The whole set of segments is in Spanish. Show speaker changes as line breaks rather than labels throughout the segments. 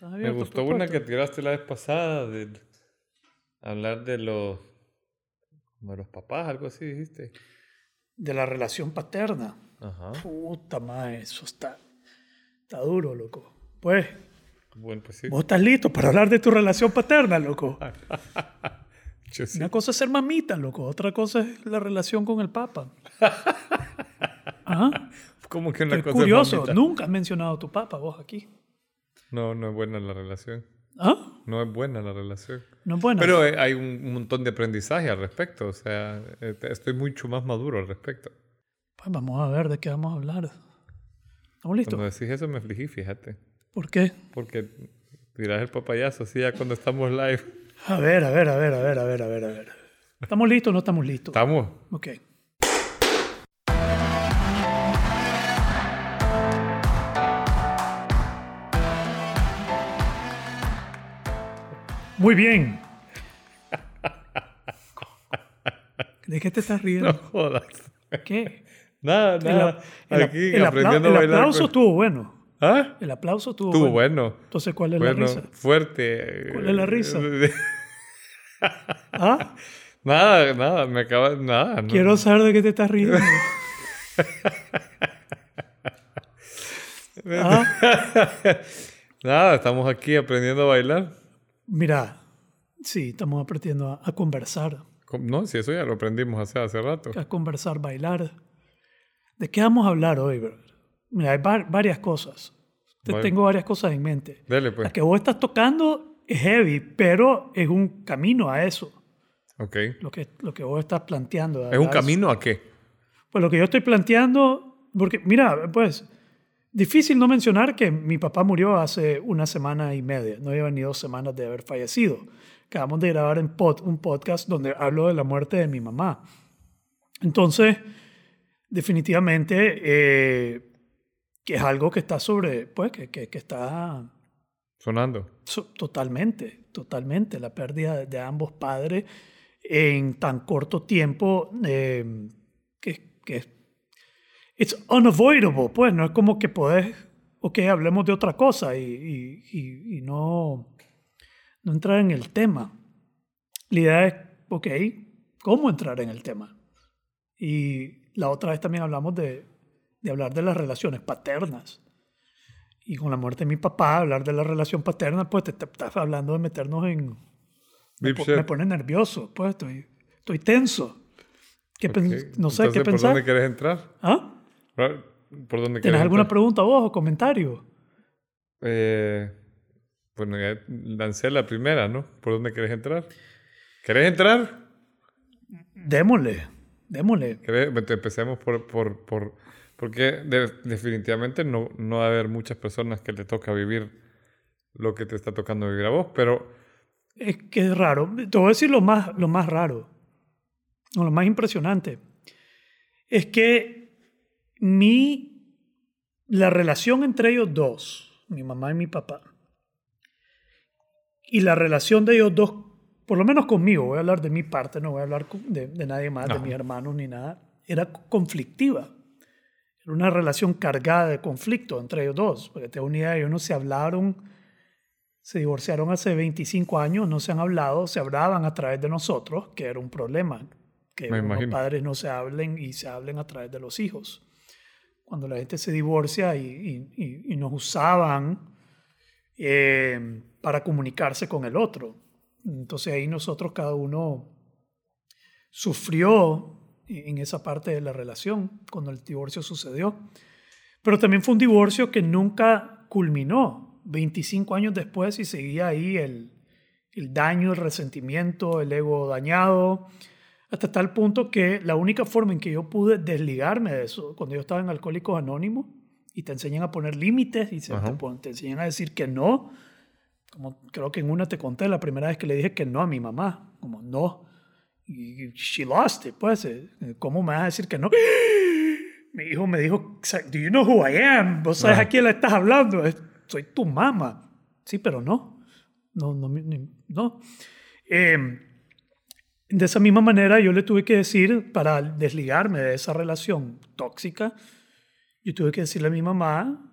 ¿Estás
Me gustó una que tiraste la vez pasada de hablar de los, como de los papás, algo así dijiste.
De la relación paterna.
Ajá.
Puta madre, eso está, está duro, loco. Pues,
Bueno, pues sí.
vos estás listo para hablar de tu relación paterna, loco.
Yo sí.
Una cosa es ser mamita, loco. Otra cosa es la relación con el papa. Ajá.
Como que una
Qué
cosa es
curioso.
mamita.
Nunca has mencionado a tu papa vos aquí.
No, no es buena la relación.
¿Ah?
No es buena la relación.
No es buena.
Pero eh, hay un, montón de aprendizaje al respecto. O sea, eh, estoy mucho más maduro al respecto.
Pues vamos a ver de qué vamos a hablar. ¿Estamos listos?
Cuando decís eso me afligí, fíjate.
¿Por qué?
Porque tirás el papayazo así ya cuando estamos live.
A ver, a ver, a ver, a ver, a ver, a ver, a ver. ¿Estamos listos o no estamos listos?
¿Estamos?
Ok. Muy bien. ¿De qué te estás riendo?
No jodas.
¿Qué?
Nada, nada.
el-
Aquí
el
aprendiendo
el
a bailar.
aplauso
con-
estuvo bueno.
¿Ah?
El aplauso estuvo,
Estuvo
bueno.
bueno.
Entonces, ¿cuál es
Bueno,
la risa?
fuerte.
¿Cuál es la risa? ¿Ah?
nada, nada, me acaba. Nada. no.
Quiero saber de qué te estás riendo. ¿Ah?
Nada, estamos aquí aprendiendo a bailar.
Mira, sí, estamos aprendiendo a, a conversar,
No, si eso ya lo aprendimos hace, hace rato.
a conversar, bailar. ¿De qué vamos a hablar hoy, brother? Mira, hay va- varias cosas. Te
Vale.
tengo varias cosas en mente.
Dele, pues.
La que vos estás tocando es heavy, pero es un camino a eso.
Ok.
Lo que, lo que vos estás planteando.
¿Es un
¿verdad?
camino a qué?
Pues lo que yo estoy planteando, porque mira, pues, difícil no mencionar que mi papá murió hace una semana y media, no lleva ni dos semanas de haber fallecido. Acabamos de grabar en pod- un podcast donde hablo de la muerte de mi mamá. Entonces, definitivamente, eh, que es algo que está sobre, pues, que, que, que está
Sonando.
So- totalmente, totalmente. La pérdida de, de ambos padres en tan corto tiempo eh, que, que it's unavoidable, pues no es como que podés, ok, hablemos de otra cosa y, y, y- y no, no entrar en el tema. La idea es, ok, ¿cómo entrar en el tema? Y la otra vez también hablamos de, de hablar de las relaciones paternas. Y con la muerte de mi papá, hablar de la relación paterna, pues te, te- estás hablando de meternos en... Me, me pone nervioso, pues estoy, estoy tenso. ¿Qué pen-
Ok.
No sé
Entonces,
qué
¿Por
pensar.
dónde quieres entrar?
¿Ah?
¿Por dónde
¿Tienes alguna
entrar?
pregunta vos o comentario?
Eh, bueno, ya lancé la primera, ¿no? ¿Por dónde quieres entrar? ¿Querés entrar?
Démosle, démosle.
¿Querés? Empecemos por... por, por porque de- definitivamente no, no va a haber muchas personas que le toca vivir lo que te está tocando vivir a vos, pero
Es que es raro. Te voy a decir lo más, lo más raro, o lo más impresionante. Es que mi, la relación entre ellos dos, mi mamá y mi papá, y la relación de ellos dos, por lo menos conmigo, voy a hablar de mi parte, no voy a hablar de, de nadie más, de mis hermanos ni nada, era conflictiva. Era una relación cargada de conflicto entre ellos dos, porque te idea, ellos no se hablaron se divorciaron hace 25 años, no se han hablado, se hablaban a través de nosotros, que era un problema, que
Me
los
imagino.
padres no se hablen y se hablen a través de los hijos. Cuando la gente se divorcia y, y- nos usaban eh, para comunicarse con el otro. Entonces ahí nosotros cada uno sufrió en esa parte de la relación cuando el divorcio sucedió. Pero también fue un divorcio que nunca culminó. 25 años después y seguía ahí el daño, el resentimiento, el ego dañado, hasta tal punto que la única forma en que yo pude desligarme de eso, cuando yo estaba en Alcohólicos Anónimos, y te enseñan a poner límites y se- te, enseñan a decir que no, como creo que en una te conté la primera vez que le dije que no a mi mamá, como no, y she lost it, pues, eh, ¿cómo me vas a decir que no? Mi hijo me dijo, do you know who I am? ¿Vos sabes
Ajá.
a quién le estás hablando? Soy tu mamá. Sí, pero no. No, no, no. Eh, de esa misma manera yo le tuve que decir, para desligarme de esa relación tóxica, yo tuve que decirle a mi mamá,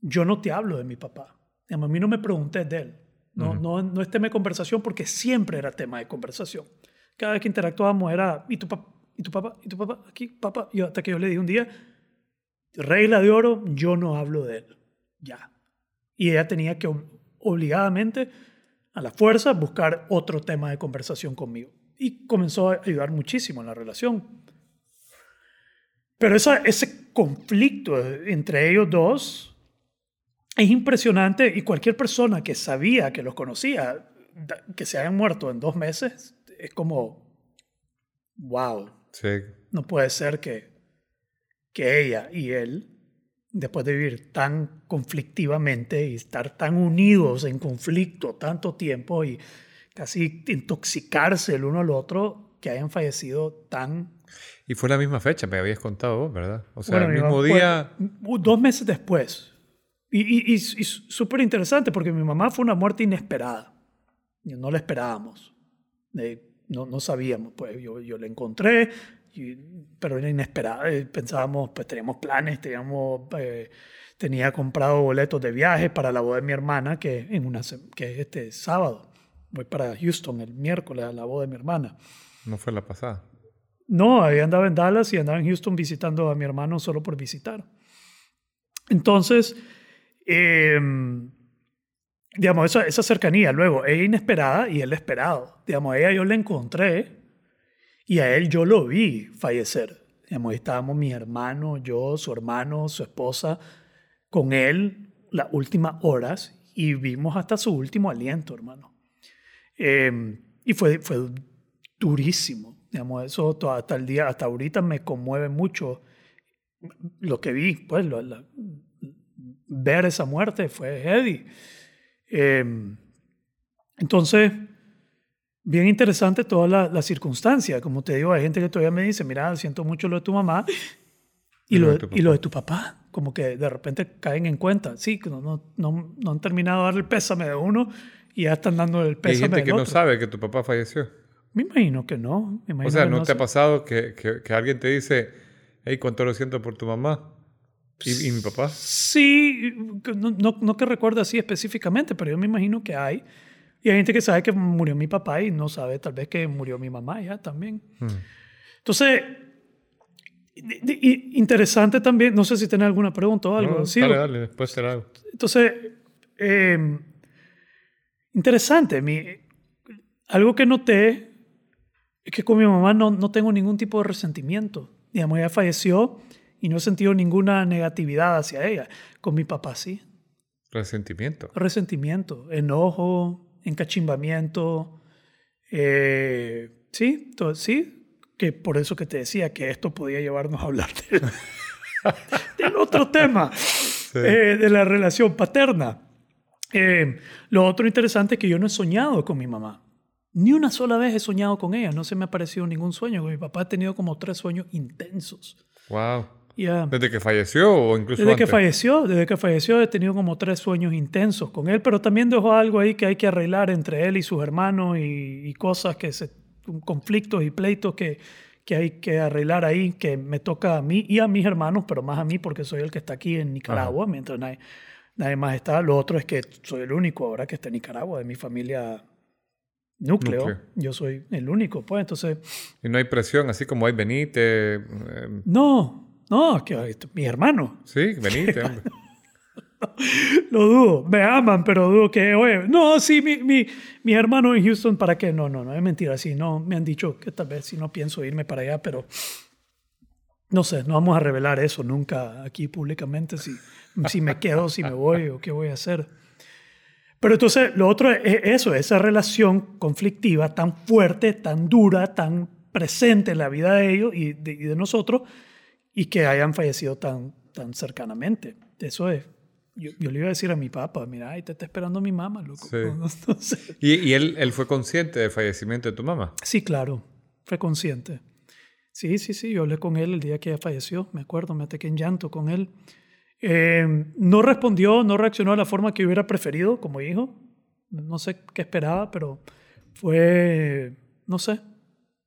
yo no te hablo de mi papá. A mí no me pregunté de él. No, no, no es tema de conversación porque siempre era tema de conversación. Cada vez que interactuábamos era, ¿y tu papá? ¿Y tu papá? ¿Y tu papá? Aquí, papá. Y hasta que yo le dije un día, regla de oro, yo no hablo de él. Ya. Y ella tenía que obligadamente, a la fuerza, buscar otro tema de conversación conmigo. Y comenzó a ayudar muchísimo en la relación. Pero esa, ese conflicto entre ellos dos es impresionante y cualquier persona que sabía, que los conocía, que se hayan muerto en dos meses, es como, wow.
Sí.
No puede ser que, que ella y él, después de vivir tan conflictivamente y estar tan unidos en conflicto tanto tiempo y casi intoxicarse el uno al otro, que hayan fallecido tan...
Y fue la misma fecha, me habías contado vos, ¿verdad? O sea, el mismo día...
dos meses después. Y, y, súper interesante porque mi mamá fue una muerte inesperada. No la esperábamos. no, no sabíamos. Pues yo, yo la encontré, pero era inesperada. Eh, pensábamos, pues teníamos planes, teníamos, eh, tenía comprado boletos de viaje para la boda de mi hermana, que, en una, que es este sábado. Voy para Houston el miércoles a la boda de mi hermana.
¿No fue la pasada?
No, ahí andaba en Dallas y andaba en Houston visitando a mi hermano solo por visitar. Entonces, Em, digamos, esa, esa, cercanía. Luego, ella inesperada y él esperado. Digamos, a ella yo la encontré y a él yo lo vi fallecer. Digamos, estábamos mi hermano, yo, su hermano, su esposa, con él las últimas horas y vimos hasta su último aliento, hermano. Em, y fue, fue durísimo. Digamos, eso hasta el día, hasta ahorita me conmueve mucho lo que vi, pues, lo, la, ver esa muerte fue heavy. Em, entonces, bien interesante toda la, la, circunstancia. Como te digo, hay gente que todavía me dice, mira, siento mucho lo de tu mamá y, lo, de, y lo de tu papá. Como que de repente caen en cuenta. Sí, que no, no, no, no han terminado de dar el pésame de uno y ya están dando el pésame
Hay gente que no sabe que tu papá falleció.
Me imagino que no.
o sea, ¿no, te ha pasado que, que, que, alguien te dice, hey, cuánto lo siento por tu mamá? ¿Y, mi papá?
Sí, no, no, que recuerdo así específicamente, pero yo me imagino que hay. Y hay gente que sabe que murió mi papá y no sabe tal vez que murió mi mamá ya también. Hmm. Entonces, interesante también, no sé si tiene alguna pregunta o algo.
sí, dale, dale, después será algo.
Entonces, em, interesante. Mi, algo que noté es que con mi mamá no, no tengo ningún tipo de resentimiento. Digamos, ella falleció y no he sentido ninguna negatividad hacia ella. Con mi papá sí.
Resentimiento.
Resentimiento, enojo, encachimbamiento. Eh, sí, todo, sí, que por eso que te decía que esto podía llevarnos a hablar del, otro tema, eh, de la relación paterna. Eh, lo otro interesante es que yo no he soñado con mi mamá. Ni una sola vez he soñado con ella, no se me ha parecido ningún sueño. Mi papá ha tenido como tres sueños intensos.
Wow. ¿Desde que falleció o incluso
Desde
que
falleció, desde que falleció he tenido como tres sueños intensos con él, pero también dejó algo ahí que hay que arreglar entre él y sus hermanos y, cosas que se, conflictos y pleitos que, que hay que arreglar ahí, que me toca a mí y a mis hermanos, pero más a mí porque soy el que está aquí en Nicaragua, mientras nadie, nadie, más está. Lo otro es que soy el único ahora que está en Nicaragua, de mi familia núcleo. Yo soy el único, pues entonces...
Y no hay presión, así como hay Benítez.
Eh, no, no, que mi hermano.
Sí, hombre.
Lo dudo, me aman, pero dudo que, oye, no, sí, mi, mi, mi hermano en Houston, ¿para qué? No, no, no, es mentira, sí, no, me han dicho que tal vez si no pienso irme para allá, pero no sé, no vamos a revelar eso nunca aquí públicamente, si, si me quedo, si me voy o qué voy a hacer. Pero entonces, lo otro es eso, esa relación conflictiva tan fuerte, tan dura, tan presente en la vida de ellos y de, y de nosotros, y que hayan fallecido tan, tan cercanamente. Eso es. Yo, yo, le iba a decir a mi papá, mira, ahí te está esperando mi mamá, loco.
¿Y, ¿Y, él, él fue consciente del fallecimiento de tu mamá?
Sí, claro, fue consciente. Sí, sí, sí, yo hablé con él el día que falleció, me acuerdo, me ataqué en llanto con él. Eh, no respondió, no reaccionó de la forma que hubiera preferido como hijo. No sé qué esperaba, pero fue, no sé,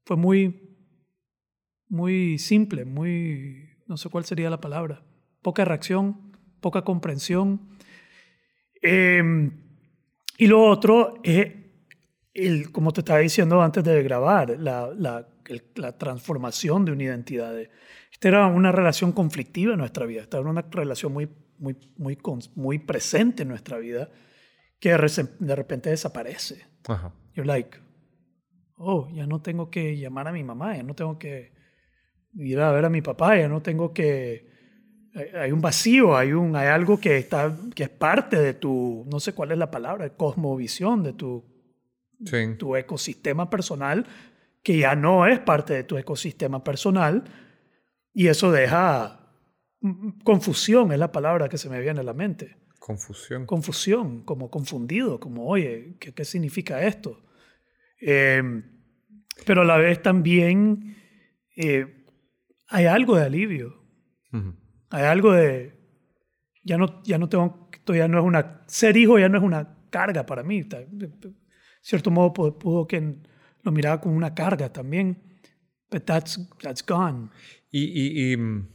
fue muy, muy simple, muy, no sé cuál sería la palabra, poca reacción, poca comprensión. Em, y lo otro es, el, como te estaba diciendo antes de grabar, la, la, la transformación de una identidad. Esta era una relación conflictiva en nuestra vida, esta era una relación muy, muy, muy, muy presente en nuestra vida que de repente desaparece. Ajá. You're like, oh, ya no tengo que llamar a mi mamá, ya no tengo que ir a ver a mi papá, ya no tengo que... Hay un vacío, hay, un, hay algo que, está, que es parte de tu, no sé cuál es la palabra, cosmovisión, de tu, tu ecosistema personal, que ya no es parte de tu ecosistema personal, y eso deja confusión, es la palabra que se me viene a la mente.
Confusión.
Confusión, como confundido, como, oye, ¿qué, qué significa esto? Em, pero a la vez también eh, hay algo de alivio. Hay algo de, ya no, ya no tengo, ya no es una, ser hijo ya no es una carga para mí. De cierto modo pudo, que lo miraba como una carga también. But that's, that's gone.
¿Y, y, y mm,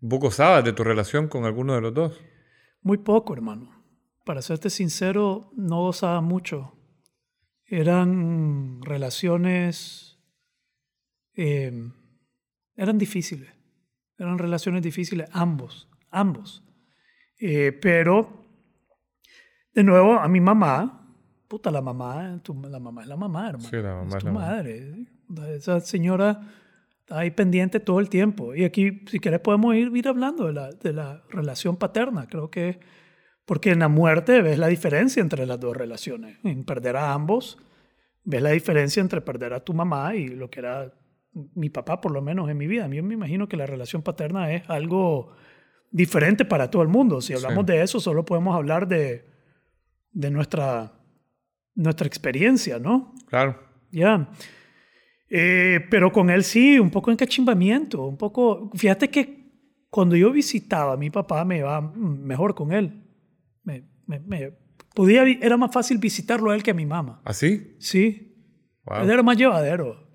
vos gozabas de tu relación con alguno de los dos?
Muy poco, hermano. Para serte sincero, no gozaba mucho. Eran relaciones... Eh, eran difíciles. Eran relaciones difíciles, ambos, ambos. Eh, pero, de nuevo, a mi mamá, puta, la mamá, la mamá es la mamá, hermano.
Sí, la mamá
es, tu madre. Esa señora está ahí pendiente todo el tiempo. Y aquí, si quieres, podemos ir, ir hablando de la, de la relación paterna. Creo que, porque en la muerte ves la diferencia entre las dos relaciones. En perder a ambos, ves la diferencia entre perder a tu mamá y lo que era mi papá, por lo menos en mi vida. A mí me imagino que la relación paterna es algo diferente para todo el mundo. Si hablamos de eso, solo podemos hablar de, de nuestra, nuestra experiencia, ¿no?
Claro.
Ya. Eh, pero con él sí, un poco en cachimbamiento, un poco... Fíjate que cuando yo visitaba a mi papá me iba mejor con él. Me, me, podía, era más fácil visitarlo a él que a mi mamá.
¿Ah, sí?
Sí. Él era más llevadero.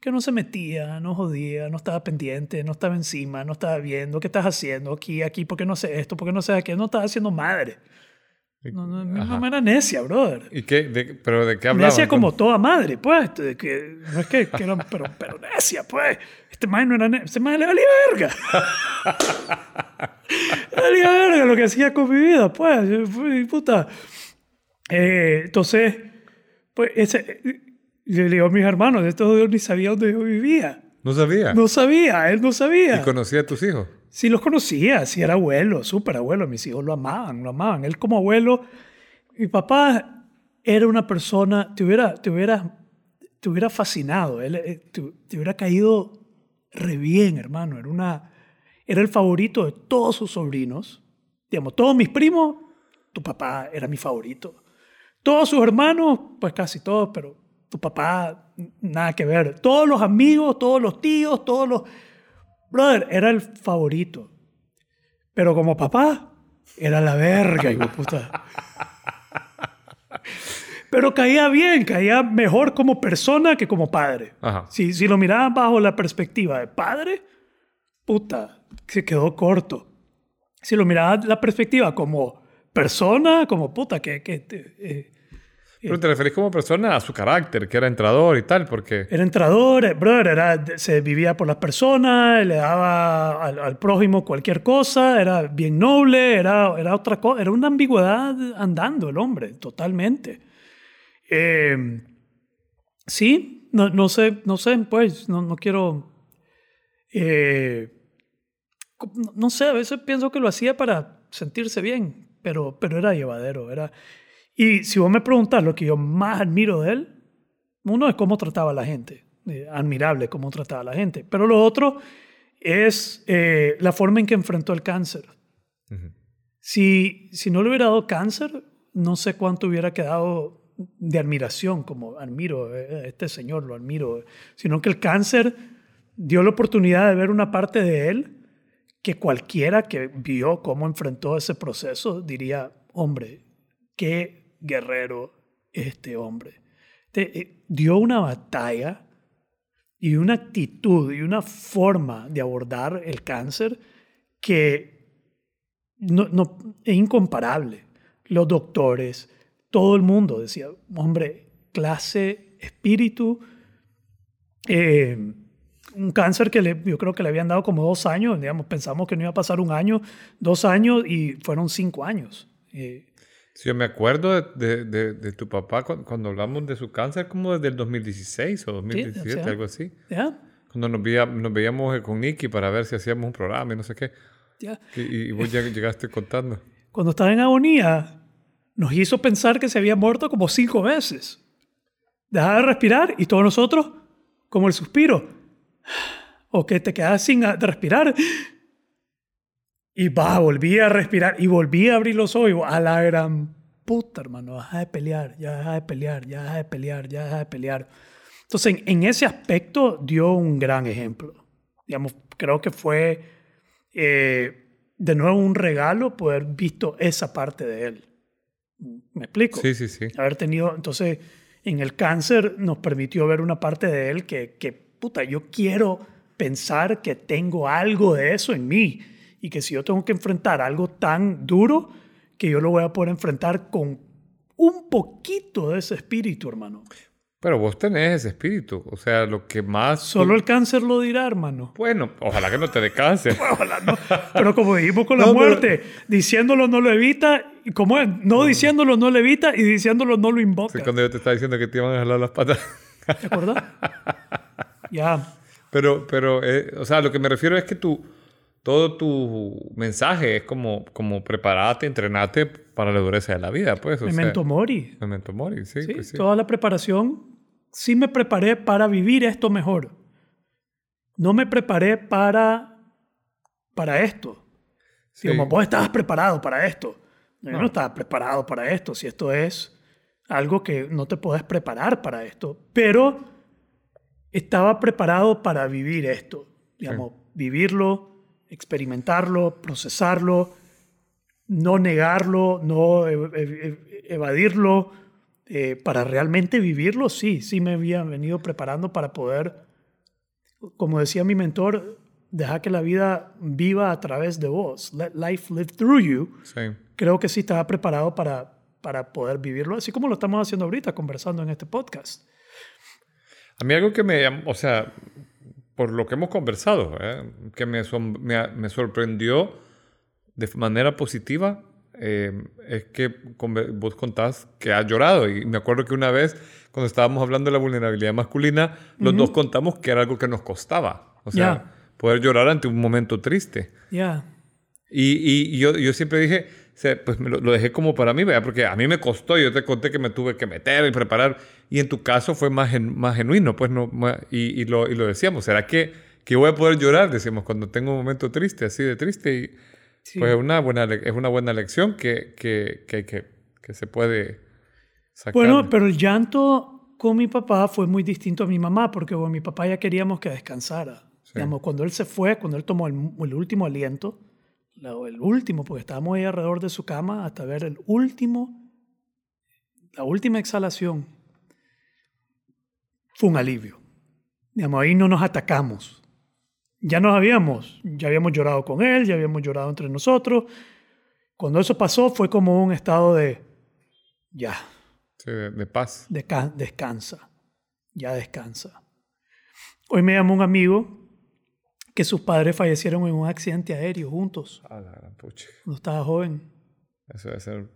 Que no se metía, no jodía, no estaba pendiente, no estaba encima, no estaba viendo qué estás haciendo aquí, aquí, porque no sé esto, porque no sé aquello, no estaba haciendo madre. No, no, mi mamá era necia, brother.
¿Y qué? De, ¿Pero de qué hablaba?
Necia como toda madre, pues. De que, no es que, que pero, pero necia, pues. Este madre no era necia. Este madre le valía verga. le valía verga lo que hacía con mi vida, pues. Puta. Eh, entonces, pues, ese, le digo a mis hermanos, de estos dos ni sabía dónde yo vivía.
¿No sabía?
No sabía, él no sabía.
¿Y conocía a tus hijos?
Sí, los conocía, sí, era abuelo, súper abuelo. Mis hijos lo amaban, lo amaban. Él como abuelo, mi papá era una persona, te hubiera, te hubiera, te hubiera fascinado, él, eh, te, hubiera caído re bien, hermano. Era, una, era el favorito de todos sus sobrinos. Digamos, todos mis primos, tu papá era mi favorito. Todos sus hermanos, pues casi todos, pero tu papá, nada que ver. Todos los amigos, todos los tíos, todos los Brother, era el favorito. Pero como papá, era la verga, hijo puta. Pero caía bien, caía mejor como persona que como padre. Si, si lo miraban bajo la perspectiva de padre, puta, se quedó corto. Si lo miraban la perspectiva como persona, como puta, que, que eh,
pero te referís como persona a su carácter, que era entrador y tal, porque...
Era entrador, eh, brother, era, se vivía por las personas, le daba al, prójimo cualquier cosa, era bien noble, era, era otra cosa, era una ambigüedad andando el hombre, totalmente. Eh, sí, no, no, sé, no sé, pues, no, no quiero... Eh, no sé, a veces pienso que lo hacía para sentirse bien, pero, pero era llevadero, era... Y si vos me preguntas lo que yo más admiro de él, uno es cómo trataba a la gente, eh, admirable cómo trataba a la gente, pero lo otro es eh, la forma en que enfrentó el cáncer. si, si no le hubiera dado cáncer, no sé cuánto hubiera quedado de admiración, como admiro eh, a este señor, lo admiro, sino que el cáncer dio la oportunidad de ver una parte de él que cualquiera que vio cómo enfrentó ese proceso diría, hombre, qué guerrero este hombre. Eh, dio una batalla y una actitud y una forma de abordar el cáncer que no, no, es incomparable. los doctores, todo el mundo decía, hombre, clase, espíritu, eh, un cáncer que yo creo que le habían dado como dos años, digamos, pensamos que no iba a pasar un año, dos años y fueron cinco años. Eh,
Sí, yo me acuerdo de, de, de, tu papá cuando, cuando, hablamos de su cáncer como desde el 2016 o 2017, sí, o sea, algo así.
¿Ya?
Cuando nos, veía, nos veíamos con Nicky para ver si hacíamos un programa y no sé qué.
¿Ya?
Y, y vos ya llegaste contando.
Cuando estaba en agonía, nos hizo pensar que se había muerto como cinco veces. Dejaba de respirar y todos nosotros, como el suspiro, o que te quedas sin respirar. Y va, volví a respirar y volví a abrir los ojos. A la gran puta, hermano, deja de pelear, ya deja de pelear, ya deja de pelear, ya deja de pelear. Entonces, en, en ese aspecto dio un gran ejemplo. Digamos, creo que fue eh, de nuevo un regalo poder visto esa parte de él. ¿Me explico?
Sí, sí, sí.
Haber tenido, entonces, en el cáncer nos permitió ver una parte de él que, que puta, yo quiero pensar que tengo algo de eso en mí y que si yo tengo que enfrentar algo tan duro, que yo lo voy a poder enfrentar con un poquito de ese espíritu, hermano.
Pero vos tenés ese espíritu, o sea, lo que más...
Solo el cáncer lo dirá, hermano.
Bueno, ojalá que no te dé cáncer.
ojalá no. Pero como dijimos con la no, muerte, pero... diciéndolo no lo evita, como es, no, no, diciéndolo no lo evita y diciéndolo no lo invoca.
Sí, cuando yo te estaba diciendo que te iban a jalar las patas.
¿Te acuerdas? ya.
Pero, pero eh, o sea, lo que me refiero es que tú todo tu mensaje es como, como prepararte, entrenarte para la dureza de la vida, pues. O
memento
sea,
mori.
Memento mori, sí,
¿Sí?
pues sí.
Toda la preparación, sí me preparé para vivir esto mejor. No me preparé para, para esto. Sí. Como vos estabas preparado para esto. No, no. Yo no estaba preparado para esto. Si esto es algo que no te puedes preparar para esto. Pero estaba preparado para vivir esto. Digamos, vivirlo experimentarlo, procesarlo, no negarlo, no evadirlo, eh, para realmente vivirlo, sí, sí me había venido preparando para poder, como decía mi mentor, dejar que la vida viva a través de vos, let life live through you.
Sí.
Creo que sí estaba preparado para, para poder vivirlo, así como lo estamos haciendo ahorita, conversando en este podcast.
A mí algo que me, o sea, por lo que hemos conversado, ¿eh? que me, me, me, sorprendió de manera positiva, eh, es que vos contás que has llorado. Y me acuerdo que una vez, cuando estábamos hablando de la vulnerabilidad masculina, los uh -huh. dos contamos que era algo que nos costaba. O sea, yeah. poder llorar ante un momento triste.
Yeah.
Y, y, y yo, yo siempre dije, pues lo, lo, dejé como para mí, ¿verdad? porque a mí me costó, yo te conté que me tuve que meter y preparar, y en tu caso fue más, gen, más genuino, pues no, más, y, y, lo, y lo decíamos, ¿será que, que voy a poder llorar? Decíamos, cuando tengo un momento triste, así de triste, y sí. pues es una buena, es una buena lección que, que, que, que, que se puede sacar.
Bueno, pero el llanto con mi papá fue muy distinto a mi mamá, porque bueno, mi papá ya queríamos que descansara. Sí. Digamos, cuando él se fue, cuando él tomó el, el último aliento, el último, porque estábamos ahí alrededor de su cama hasta ver el último, la última exhalación, fue un alivio. Digamos, ahí no nos atacamos. Ya nos habíamos, ya habíamos llorado con él, ya habíamos llorado entre nosotros. Cuando eso pasó fue como un estado de, ya.
Sí, de, de paz.
Desca descansa, ya descansa. Hoy me llamó un amigo que sus padres fallecieron en un accidente aéreo juntos.
A la gran pucha.
Cuando estaba joven.
Eso debe ser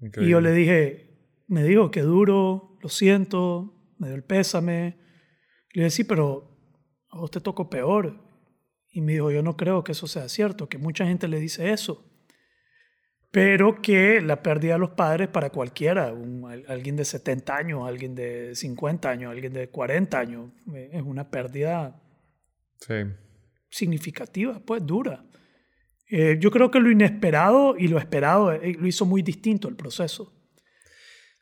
increíble.
Y yo le dije, me dijo que duro, lo siento, me dio el pésame. Le dije, sí, pero a vos te tocó peor. Y me dijo, yo no creo que eso sea cierto, que mucha gente le dice eso. Pero que la pérdida de los padres para cualquiera, un, alguien de 70 años, alguien de 50 años, alguien de 40 años, es una pérdida
sí
significativa, pues dura. Eh, yo creo que lo inesperado y lo esperado eh, lo hizo muy distinto el proceso.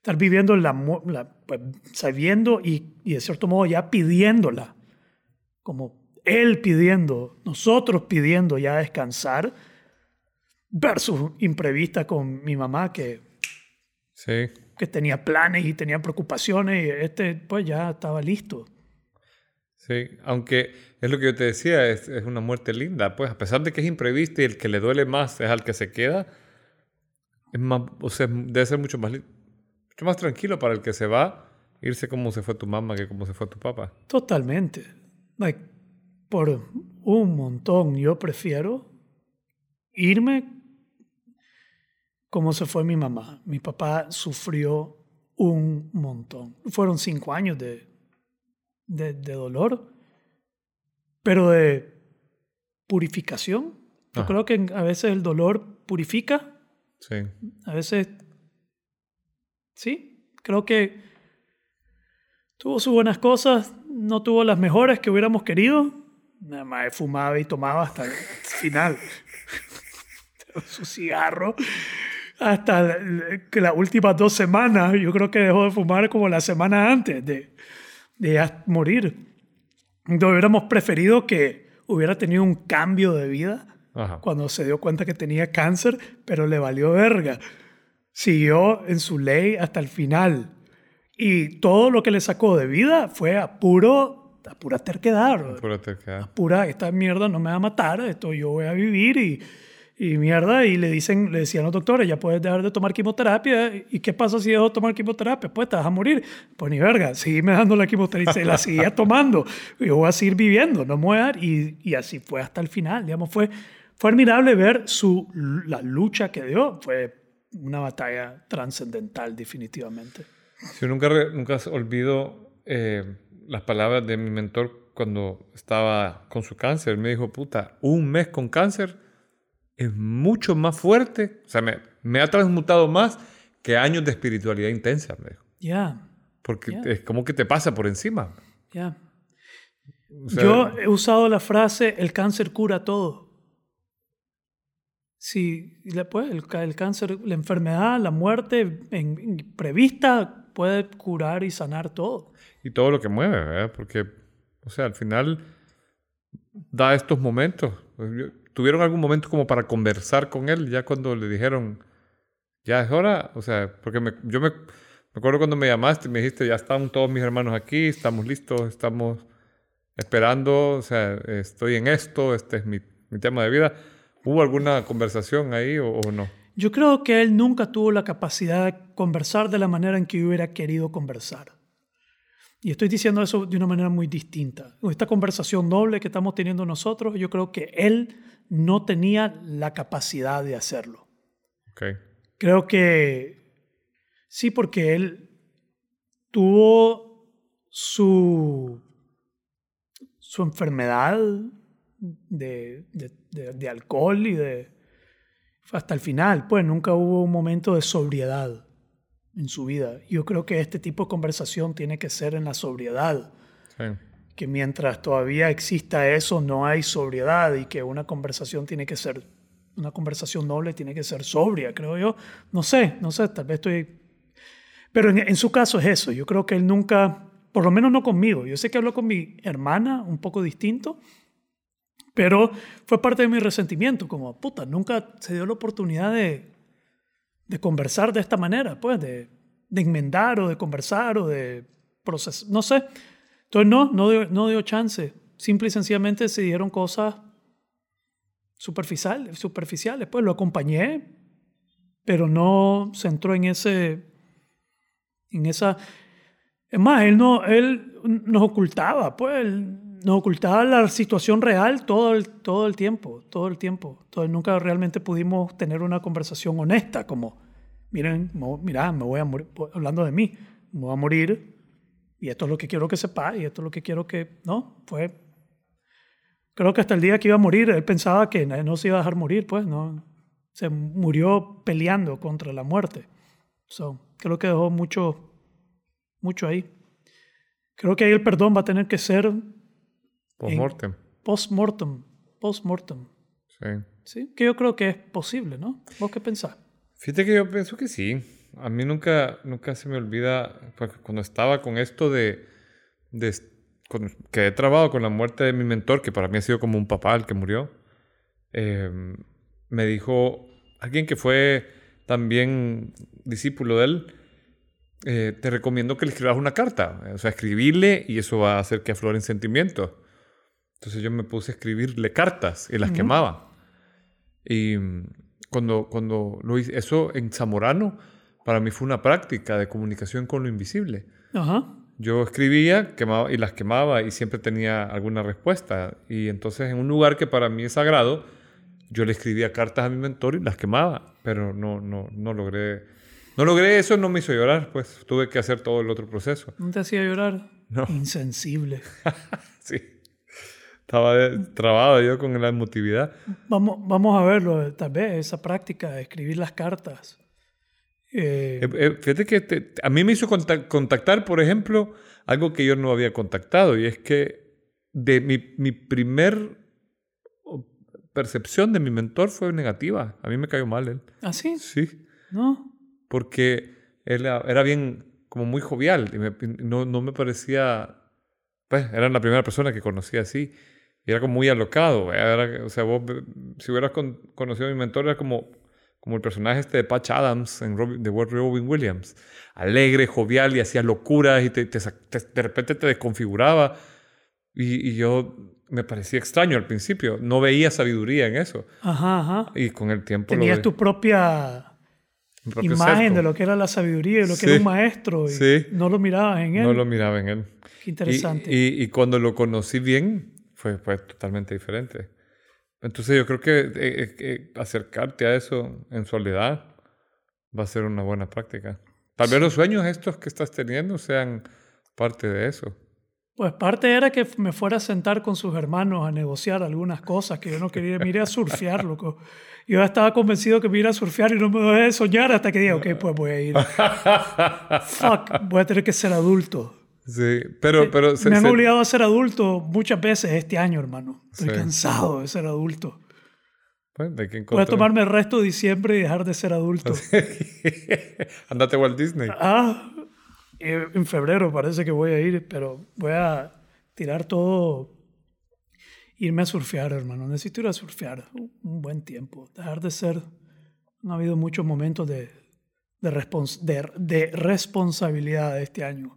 Estar viviendo la, la pues, sabiendo y, y, de cierto modo ya pidiéndola, como él pidiendo, nosotros pidiendo ya descansar, versus imprevista con mi mamá que,
sí.
que tenía planes y tenía preocupaciones y este pues ya estaba listo.
Sí, aunque es lo que yo te decía, es, es, una muerte linda, pues a pesar de que es imprevista y el que le duele más es al que se queda, es más, o sea, debe ser mucho más, mucho más tranquilo para el que se va irse como se fue tu mamá que como se fue tu papá.
Totalmente. Like, por un montón yo prefiero irme como se fue mi mamá. Mi papá sufrió un montón. Fueron cinco años de, de, dolor, pero de purificación. Yo creo que a veces el dolor purifica.
Sí.
A veces, sí, creo que tuvo sus buenas cosas, no tuvo las mejores que hubiéramos querido. Nada más fumaba y tomaba hasta el final. Su cigarro hasta las últimas dos semanas. Yo creo que dejó de fumar como la semana antes de, de morir. Entonces hubiéramos preferido que hubiera tenido un cambio de vida cuando se dio cuenta que tenía cáncer, pero le valió verga. Siguió en su ley hasta el final. Y todo lo que le sacó de vida fue a puro, a pura terquedad.
A pura terquedad. A
pura, esta mierda no me va a matar, esto yo voy a vivir y y mierda, y le dicen, le decían los doctores, ya puedes dejar de tomar quimioterapia. ¿Y qué pasa si dejo de tomar quimioterapia? Pues te vas a morir. Pues ni verga, me dando la quimioterapia. Se la seguía tomando. Yo voy a seguir viviendo, no me voy a dar. Y, y, así fue hasta el final. Digamos, fue, fue admirable ver su, la lucha que dio. Fue una batalla trascendental, definitivamente.
Yo nunca, nunca olvido eh, las palabras de mi mentor cuando estaba con su cáncer. Me dijo, puta, un mes con cáncer es mucho más fuerte, o sea, me, me ha transmutado más que años de espiritualidad intensa, me dijo.
Ya.
Porque es como que te pasa por encima.
Ya. Yo he usado la frase, el cáncer cura todo. Sí, pues, el, cáncer, la enfermedad, la muerte en, prevista puede curar y sanar todo.
Y todo lo que mueve. Porque, o sea, al final da estos momentos. ¿Tuvieron algún momento como para conversar con él ya cuando le dijeron, ya es hora? O sea, porque yo me, me acuerdo cuando me llamaste y me dijiste, ya están todos mis hermanos aquí, estamos listos, estamos esperando, o sea, estoy en esto, este es mi tema de vida. ¿Hubo alguna conversación ahí o, o, no?
Yo creo que él nunca tuvo la capacidad de conversar de la manera en que hubiera querido conversar. Y estoy diciendo eso de una manera muy distinta. Esta conversación doble que estamos teniendo nosotros, yo creo que él no tenía la capacidad de hacerlo.
Okay.
Creo que sí, porque él tuvo su, su enfermedad de, de, alcohol y de... Hasta el final, pues nunca hubo un momento de sobriedad en su vida. Yo creo que este tipo de conversación tiene que ser en la sobriedad. Sí que mientras todavía exista eso no hay sobriedad y que una conversación tiene que ser, una conversación noble tiene que ser sobria, creo yo. No sé, no sé, tal vez estoy... Pero en, su caso es eso, yo creo que él nunca, por lo menos no conmigo, yo sé que habló con mi hermana un poco distinto, pero fue parte de mi resentimiento, como, puta, nunca se dio la oportunidad de, de conversar de esta manera, pues, de, de enmendar o de conversar o de procesar, no sé. Entonces no, no dio, no dio chance. Simple y sencillamente se dieron cosas superficiales, superficiales. Pues lo acompañé, pero no se entró en ese, en esa... Es más, él, no, él nos ocultaba, pues nos ocultaba la situación real todo el, todo el tiempo, todo el tiempo. Entonces nunca realmente pudimos tener una conversación honesta, como, miren, mira, me voy a morir, hablando de mí, me voy a morir, y esto es lo que quiero que sepa, y esto es lo que quiero que, ¿no? Fue, creo que hasta el día que iba a morir, él pensaba que no se iba a dejar morir, pues, ¿no? Se murió peleando contra la muerte. So, creo que dejó mucho, mucho ahí. Creo que ahí el perdón va a tener que ser...
Post-mortem.
Post-mortem. Post-mortem.
Sí.
Sí, que yo creo que es posible, ¿no? ¿Vos qué pensás?
Fíjate que yo pienso que sí a mí nunca, nunca se me olvida cuando estaba con esto de, de que he trabajado con la muerte de mi mentor, que para mí ha sido como un papá el que murió, em, me dijo alguien que fue también discípulo de él, eh, te recomiendo que le escribas una carta, o sea, escribirle y eso va a hacer que afloren sentimientos. Entonces yo me puse a escribirle cartas y las quemaba. Y cuando, cuando lo hice, eso en Zamorano, para mí fue una práctica de comunicación con lo invisible.
Ajá.
Yo escribía quemaba, y las quemaba y siempre tenía alguna respuesta. Y entonces en un lugar que para mí es sagrado, yo le escribía cartas a mi mentor y las quemaba, pero no, no, no logré... No logré eso, no me hizo llorar, pues tuve que hacer todo el otro proceso.
¿No te hacía llorar?
No.
Insensible.
sí. Estaba trabado yo con la emotividad.
Vamos, vamos a verlo, tal vez, esa práctica de escribir las cartas. Eh,
Eh, eh, Fíjate que te- a mí me hizo contac- contactar, por ejemplo, algo que yo no había contactado, y es que de mi, mi primer percepción de mi mentor fue negativa. A mí me cayó mal él.
¿Así?
Sí,
¿No?
porque él era, bien, como muy jovial, y me- no, no me parecía, pues, era la primera persona que conocía así, y era como muy alocado. era- o sea, vos, eh, si hubieras con- conocido a mi mentor, era como, como el personaje este de Patch Adams en Robin, The World Robin Williams. Alegre, jovial y hacía locuras y te, te te- de repente te desconfiguraba. Y, y yo me parecía extraño al principio. No veía sabiduría en eso.
Ajá, ajá.
Y con el tiempo
Tenías
lo
tu propia imagen
sesgo.
de lo que era la sabiduría y lo que
Sí.
era un maestro y
Sí.
no lo mirabas en él.
No lo miraba en él.
Qué interesante.
Y, y- y cuando lo conocí bien, fue, fue totalmente diferente. Entonces yo creo que eh, eh, eh, acercarte a eso en soledad va a ser una buena práctica. Tal vez los sueños estos que estás teniendo sean parte de eso.
Pues parte era que me fuera a sentar con sus hermanos a negociar algunas cosas que yo no quería. Me iré a surfear, loco. Yo estaba convencido que me iba a surfear y no me dejé de soñar hasta que dije, ok, pues voy a ir. Fuck, voy a tener que ser adulto.
Sí, pero... pero se-
me han
se-
obligado a ser adulto muchas veces este año, hermano. Estoy
Sí.
cansado de ser adulto.
pues, hay que
Voy a tomarme el resto de diciembre y dejar de ser adulto.
Andate a Walt Disney.
Ah, eh, en febrero parece que voy a ir, pero voy a tirar todo, irme a surfear, hermano. Necesito ir a surfear un buen tiempo, dejar de ser. Han habido muchos momentos de, de, respons- de, de responsabilidad este año,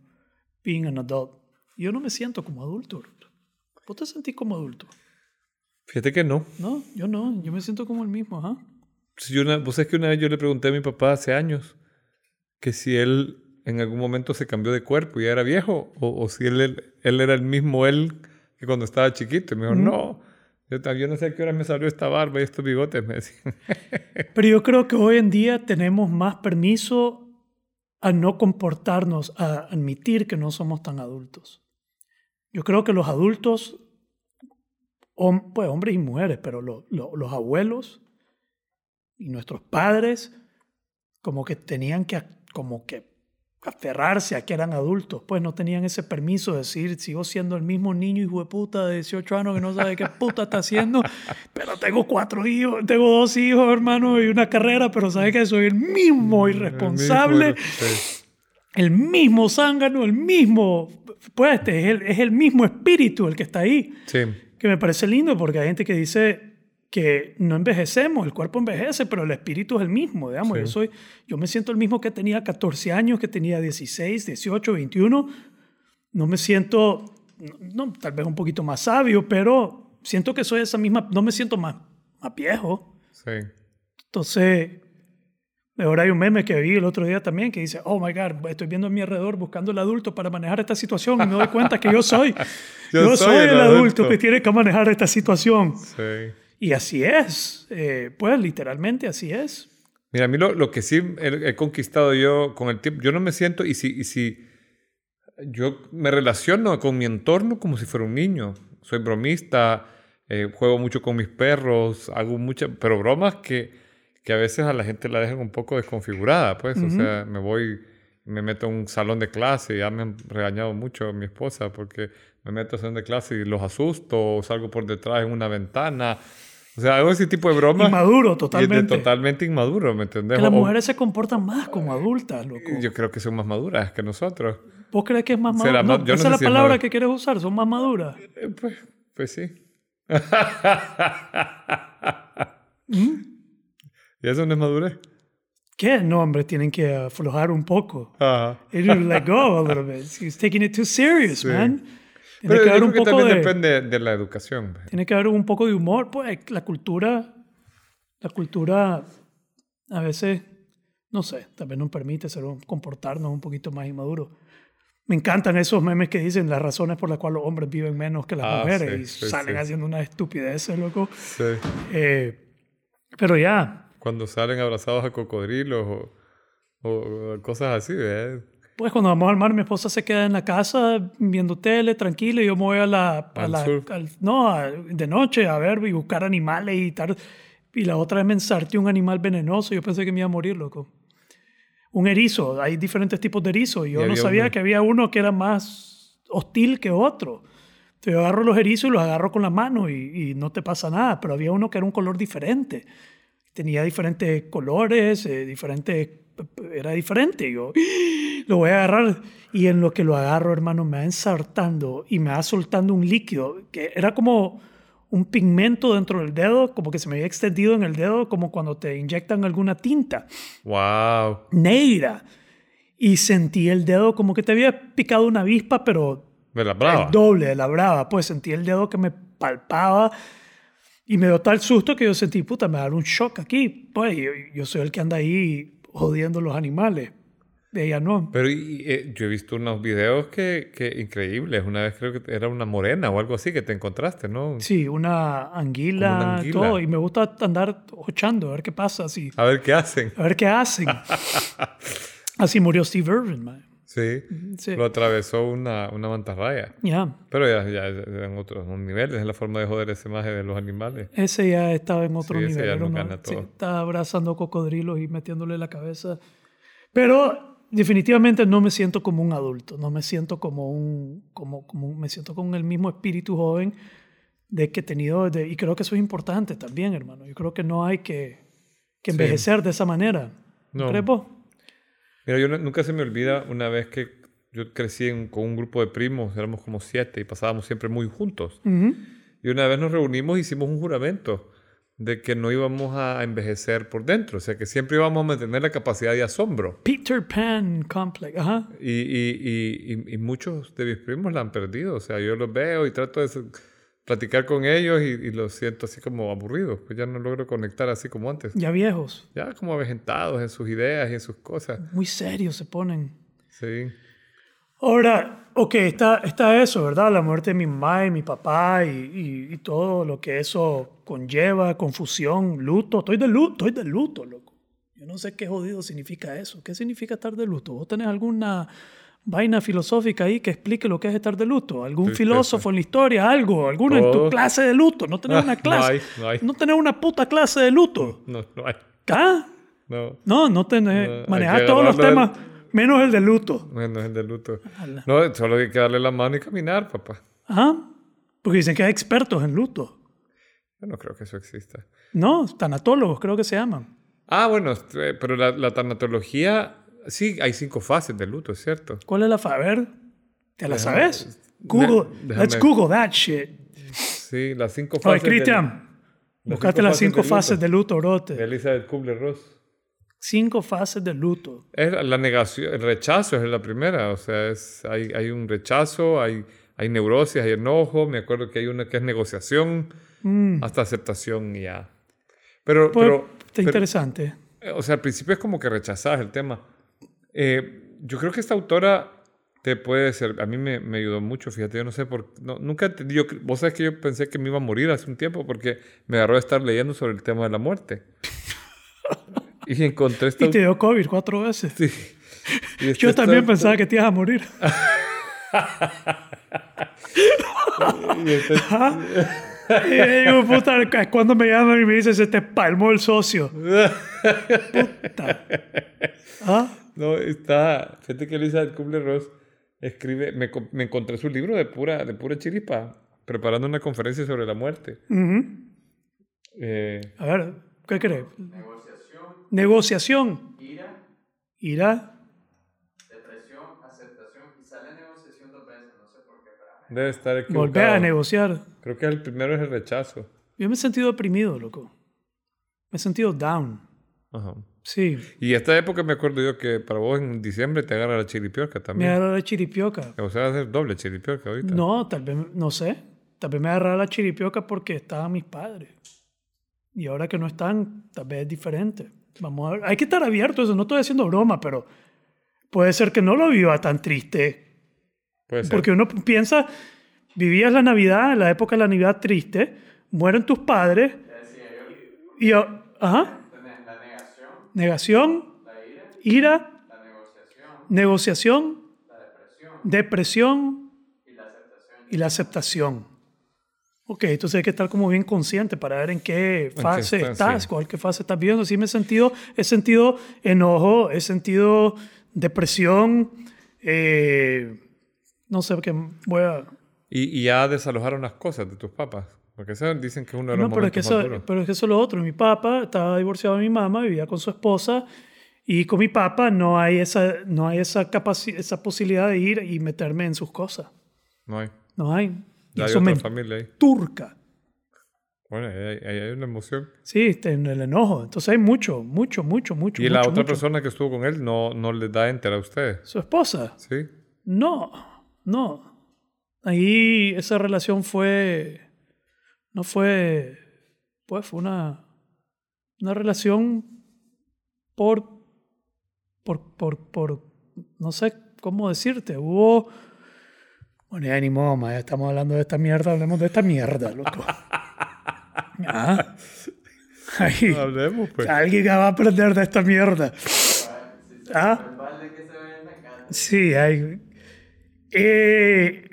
being an adult. Yo no me siento como adulto. ¿Vos te sentís como adulto?
Fíjate que no.
No, yo no, yo me siento como el mismo, ¿ah?
Si yo una- vos sabés que una vez yo le pregunté a mi papá hace años que si él en algún momento se cambió de cuerpo y ya era viejo o, o si él, él, era el mismo él que cuando estaba chiquito. Y me dijo, no, yo, yo no sé a qué hora me salió esta barba y estos bigotes, me.
Pero yo creo que hoy en día tenemos más permiso a no comportarnos, a admitir que no somos tan adultos. Yo creo que los adultos, pues hombres y mujeres, pero lo- lo- los abuelos y nuestros padres, como que tenían que, como que aferrarse a que eran adultos, pues no tenían ese permiso de decir, sigo siendo el mismo niño hijo de puta de 18 años que no sabe qué puta está haciendo, pero tengo cuatro hijos, tengo dos hijos, hermano, y una carrera, pero sabe que soy el mismo irresponsable,
Sí.
el mismo zángano, el mismo, pues este, es el, es el mismo espíritu el que está ahí,
Sí.
que me parece lindo porque hay gente que dice que no envejecemos, el cuerpo envejece, pero el espíritu es el mismo, digamos,
Sí.
yo soy, yo me siento el mismo que tenía 14 años, que tenía 16, 18, 21, no me siento, no, tal vez un poquito más sabio, pero siento que soy esa misma, no me siento más, más viejo,
Sí.
entonces, ahora hay un meme que vi el otro día también que dice, oh my God, estoy viendo a mi alrededor buscando el adulto para manejar esta situación y me doy cuenta que yo soy,
Yo
yo,
soy el
adulto.
adulto.
que tiene que manejar esta situación.
Sí.
Y así es, eh, pues literalmente así es.
Mira, a mí lo, lo que sí he, he conquistado yo con el tiempo, yo no me siento, y si, y si yo me relaciono con mi entorno como si fuera un niño, soy bromista, eh, juego mucho con mis perros, hago muchas, pero bromas que, que a veces a la gente la dejan un poco desconfigurada, pues, o sea, me voy, me meto a un salón de clase, ya me han regañado mucho mi esposa porque me meto a salón de clase y los asusto, o salgo por detrás en una ventana, o sea, hago ese tipo de bromas.
Inmaduro
es de
totalmente.
totalmente inmaduro, ¿me entendés?
Que las
O-
mujeres se comportan más como adultas, loco.
Yo creo que son más maduras que nosotros.
¿Vos crees que es más madura?
no
esa
sé
es la
si es
palabra
madura.
que quieres usar, son más maduras.
Eh, Pues, pues sí. ¿Y eso no es madurez?
¿Qué? No, hombre, tienen que aflojar un poco.
Ajá.
Need to let go a little bit. He's taking it too serious,
Sí.
man. Tiene
Pero
que haber un
que
poco
también
de...
depende de la educación.
Tiene que haber un poco de humor, pues la cultura, la cultura A veces, no sé, vez nos permite ser comportarnos un poquito más inmaduros. Me encantan esos memes que dicen las razones por las cuales los hombres viven menos que las
Ah,
mujeres
sí,
y
sí,
salen
sí.
haciendo unas estupideces, loco.
Sí.
Eh, pero ya,
Cuando salen abrazados a cocodrilos o, o- cosas así, ¿verdad?
Pues cuando vamos al mar, mi esposa se queda en la casa viendo tele, tranquila, y yo me voy a la... a la- al- no, a- de noche a ver y buscar animales y tal. Y la otra vez me ensarté un animal venenoso, yo pensé que me iba a morir, loco. Un erizo, hay diferentes tipos de erizos, y yo
Y
no sabía
uno-
que había uno que era más hostil que otro. Entonces yo agarro los erizos y los agarro con la mano y, y no te pasa nada, pero había uno que era un color diferente. Tenía diferentes colores, eh, diferentes, era diferente. Yo lo voy a agarrar y en lo que lo agarro, hermano, me va ensartando y me va soltando un líquido que era como un pigmento dentro del dedo, como que se me había extendido en el dedo, como cuando te inyectan alguna tinta
¡Wow!
negra. Y sentí el dedo como que te había picado una avispa, pero
De la brava.
el doble de la brava. Pues sentí el dedo que me palpaba y me dio tal susto que yo sentí, puta, me va a dar un shock aquí. Pues yo, yo soy el que anda ahí jodiendo los animales. Ella no.
Pero y- y, eh, yo he visto unos videos que, que increíbles. Una vez creo que era una morena o algo así que te encontraste, ¿no?
Sí, una anguila,
una anguila.
todo. Y me gusta andar ochando, a ver qué pasa, así.
A ver qué hacen.
A ver qué hacen. así murió Steve Irwin, man.
Sí.
Sí.
Lo atravesó una, una mantarraya.
Ya.
Pero ya, ya en otros niveles, es la forma de joder ese maje de los animales.
Ese ya estaba en otro
Sí, ese
nivel.
ya
era
nos
una-
gana
sí,
todo.
estaba abrazando cocodrilos y metiéndole la cabeza. Pero definitivamente no me siento como un adulto. No me siento como un... Como, como me siento con el mismo espíritu joven de que he tenido... de- y creo que eso es importante también, hermano. Yo creo que no hay que, que
Sí.
envejecer de esa manera. ¿No
No.
crees vos?
Mira, yo no- nunca se me olvida una vez que yo crecí en- con un grupo de primos, éramos como siete y pasábamos siempre muy juntos. Y una vez nos reunimos y hicimos un juramento de que no íbamos a envejecer por dentro, o sea que siempre íbamos a mantener la capacidad de asombro.
Peter Pan Complex. Ajá.
Y, y, y, y- muchos de mis primos la han perdido, o sea, yo los veo y trato de platicar con ellos y, y los siento así como aburridos, pues ya no logro conectar así como antes.
Ya viejos.
Ya como avejentados en sus ideas y en sus cosas.
Muy serios se ponen.
Sí.
Ahora, ok, está, está eso, ¿verdad? La muerte de mi mamá y mi papá y, y- y todo lo que eso conlleva, confusión, luto. Estoy de luto, estoy de luto, loco. Yo no sé qué jodido significa eso. ¿Qué significa estar de luto? ¿Vos tenés alguna vaina filosófica ahí que explique lo que es estar de luto? ¿Algún
Tristeza.
filósofo en la historia? ¿Algo? ¿Alguno en tu clase de luto? ¿No tenés
Ah,
una
no
clase?
hay, no hay.
tenés una puta clase de luto?
No, no hay.
¿Ah?
No.
No, no tenés.
No, hay
manejar todos los temas, menos el de luto.
Bueno, es el de luto.
Ala.
No, solo hay que darle la mano y caminar, papá.
Ajá. Porque dicen que hay expertos en luto.
Yo no creo que eso exista.
No, tanatólogos creo que se llaman.
Ah, bueno, eh, pero la, la tanatología, sí, hay cinco fases de luto, es cierto.
¿Cuál es la fa? A ver, ¿te la sabes? Google,
déjame-
let's Google that shit.
Sí, las cinco
Oye,
fases. del-
Cristian,
cinco
las cinco fases de luto,
de
brote.
Elizabeth Kubler-Ross.
Cinco fases de luto.
Es la- negación, el rechazo es la primera, o sea, es, hay, hay un rechazo, hay, hay neurosis, hay enojo, me acuerdo que hay una que es negociación,
Mm,
hasta aceptación y ya. Pero,
pues,
pero,
está
pero-
interesante.
Eh, O sea, al principio es como que rechazabas el tema. Eh, yo creo que esta autora te puede ser. A mí me, me ayudó mucho, fíjate, yo no sé por. No, nunca. te- yo, vos sabes que yo pensé que me iba a morir hace un tiempo porque me agarró de estar leyendo sobre el tema de la muerte. y encontré esta.
Y te dio COVID cuatro veces.
Sí. Y
Yo también
esta-
pensaba que te ibas a morir.
y esta-
Y digo, puta, es cuando me llaman y me dicen, se te palmó el socio. Puta. ¿Ah?
No, está. Fíjate que Elizabeth Kubler-Ross escribe. Me, me encontré su libro de pura, de pura chiripa, preparando una conferencia sobre la muerte. Eh,
A ver, ¿qué crees?
Negociación,
Negociación.
ira,
Irá.
depresión, aceptación y sale negociación dos veces, no sé por qué, pero
debe estar equivocado.
Volver a negociar.
Creo que el primero es el rechazo.
Yo me he sentido deprimido, loco. Me he sentido down.
Ajá.
Sí.
Y esta época me acuerdo yo que para vos en diciembre te agarra la chiripiorca
Me
también.
agarra la chiripioca.
O sea, ser doble chiripiorca ahorita.
No, tal vez, no sé. Tal vez me agarra la chiripioca porque estaban mis padres. Y ahora que no están, tal vez es diferente. Vamos a ver. Hay que estar abierto a eso. No estoy haciendo broma, pero puede ser que no lo viva tan triste.
Puede ser.
Porque uno piensa, vivías la Navidad, la época de la Navidad triste, mueren tus padres
Ya decía yo,
y, ajá,
negación, la ira,
ira,
la negociación,
negociación,
la depresión
depresión
y la aceptación.
y la aceptación. Ok, entonces hay que estar como bien consciente para ver en qué
qué
fase
está,
estás,
sí.
cuál qué fase estás viviendo. Sí me he sentido, he sentido enojo, he sentido depresión, eh, no sé qué voy a...
Y, y ya desalojaron las cosas de tus papás. Porque eso dicen que uno de los
No, pero es, que
más
eso, pero es que eso es lo otro. Mi papá estaba divorciado de mi mamá, vivía con su esposa y con mi papá no hay esa, no hay esa, esa posibilidad de ir y meterme en sus cosas.
No hay.
No hay.
Ya hay
eso
otra
me
familia ahí.
turca.
Bueno, ahí hay, hay una emoción.
Sí, este, en el enojo. Entonces hay mucho, mucho, mucho, mucho.
Y la
mucho,
otra
mucho.
persona que estuvo con él no, no le da enter a ustedes.
Su esposa.
¿Sí?
No, no. Ahí esa relación fue, no fue, pues fue una, una relación por, por, por, por, no sé cómo decirte, hubo, bueno, ya ni modo, ya estamos hablando de esta mierda, hablemos de esta mierda, loco. Ah. Ahí,
Hablemos, pues.
alguien va a aprender de esta mierda. Ah. Sí, hay. Eh,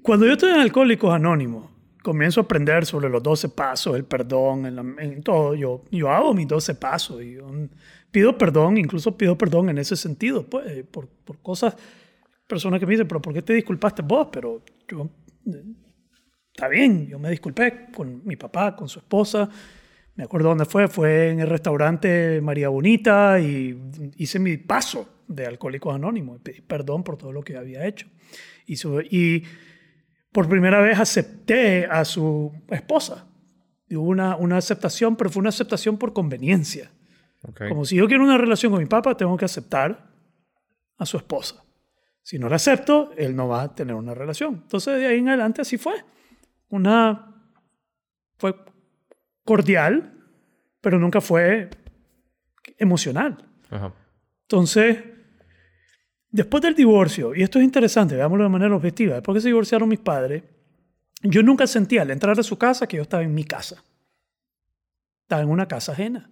cuando yo estoy en Alcohólicos Anónimos, comienzo a aprender sobre los 12 pasos, el perdón, en, la- en todo. Yo, yo hago mis 12 pasos y yo, pido perdón, incluso pido perdón en ese sentido, pues, por, por cosas, personas que me dicen, pero ¿por qué te disculpaste vos? Pero yo, eh, está bien, yo me disculpé con mi papá, con su esposa. Me acuerdo dónde fue, fue en el restaurante María Bonita y hice mi paso de Alcohólicos Anónimos, pedí perdón por todo lo que había hecho. Y, y por primera vez acepté a su esposa. Y hubo una, una aceptación, pero fue una aceptación por conveniencia. Como si yo quiero una relación con mi papá, tengo que aceptar a su esposa. Si no la acepto, él no va a tener una relación. Entonces, de ahí en adelante así fue. Una. Fue cordial, pero nunca fue emocional.
Ajá.
Entonces, después del divorcio, y esto es interesante, veámoslo de manera objetiva, después que se divorciaron mis padres, yo nunca sentía al entrar a su casa que yo estaba en mi casa. Estaba en una casa ajena.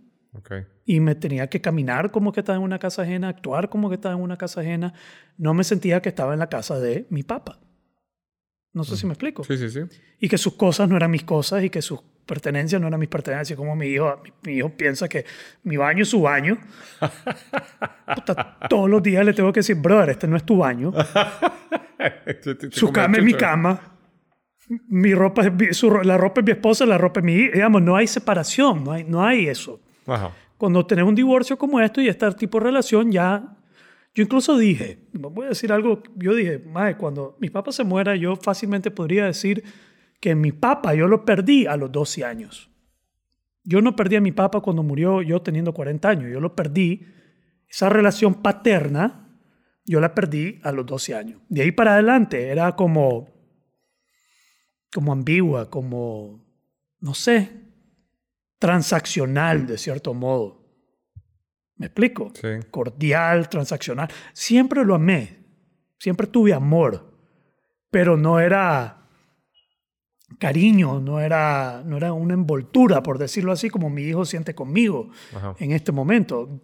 Y me tenía que caminar como que estaba en una casa ajena, actuar como que estaba en una casa ajena. No me sentía que estaba en la casa de mi papá. No sé si me explico.
Sí, sí, sí.
Y que sus cosas no eran mis cosas y que sus pertenencias no eran mis pertenencias. Como mi hijo, mi, mi hijo piensa que mi baño es su baño. Puta, todos los días le tengo que decir, brother, este no es tu baño. Su cama es mi cama. Mi ropa es su la ropa es mi esposa, la ropa es mi hija. Digamos, no hay separación, no hay, no hay eso.
Ajá.
Cuando tenés un divorcio como esto y este tipo de relación, ya. Yo incluso dije, voy a decir algo, yo dije, "Mae, cuando mi papá se muera, yo fácilmente podría decir que mi papá yo lo perdí a los 12 años. Yo no perdí a mi papá cuando murió yo teniendo 40 años, yo lo perdí, esa relación paterna, yo la perdí a los 12 años. De ahí para adelante era como, como ambigua, como, no sé, transaccional de cierto modo. ¿Me explico?
Sí.
Cordial, transaccional. Siempre lo amé, siempre tuve amor, pero no era cariño, no era, no era una envoltura, por decirlo así, como mi hijo siente conmigo
Ajá.
en este momento.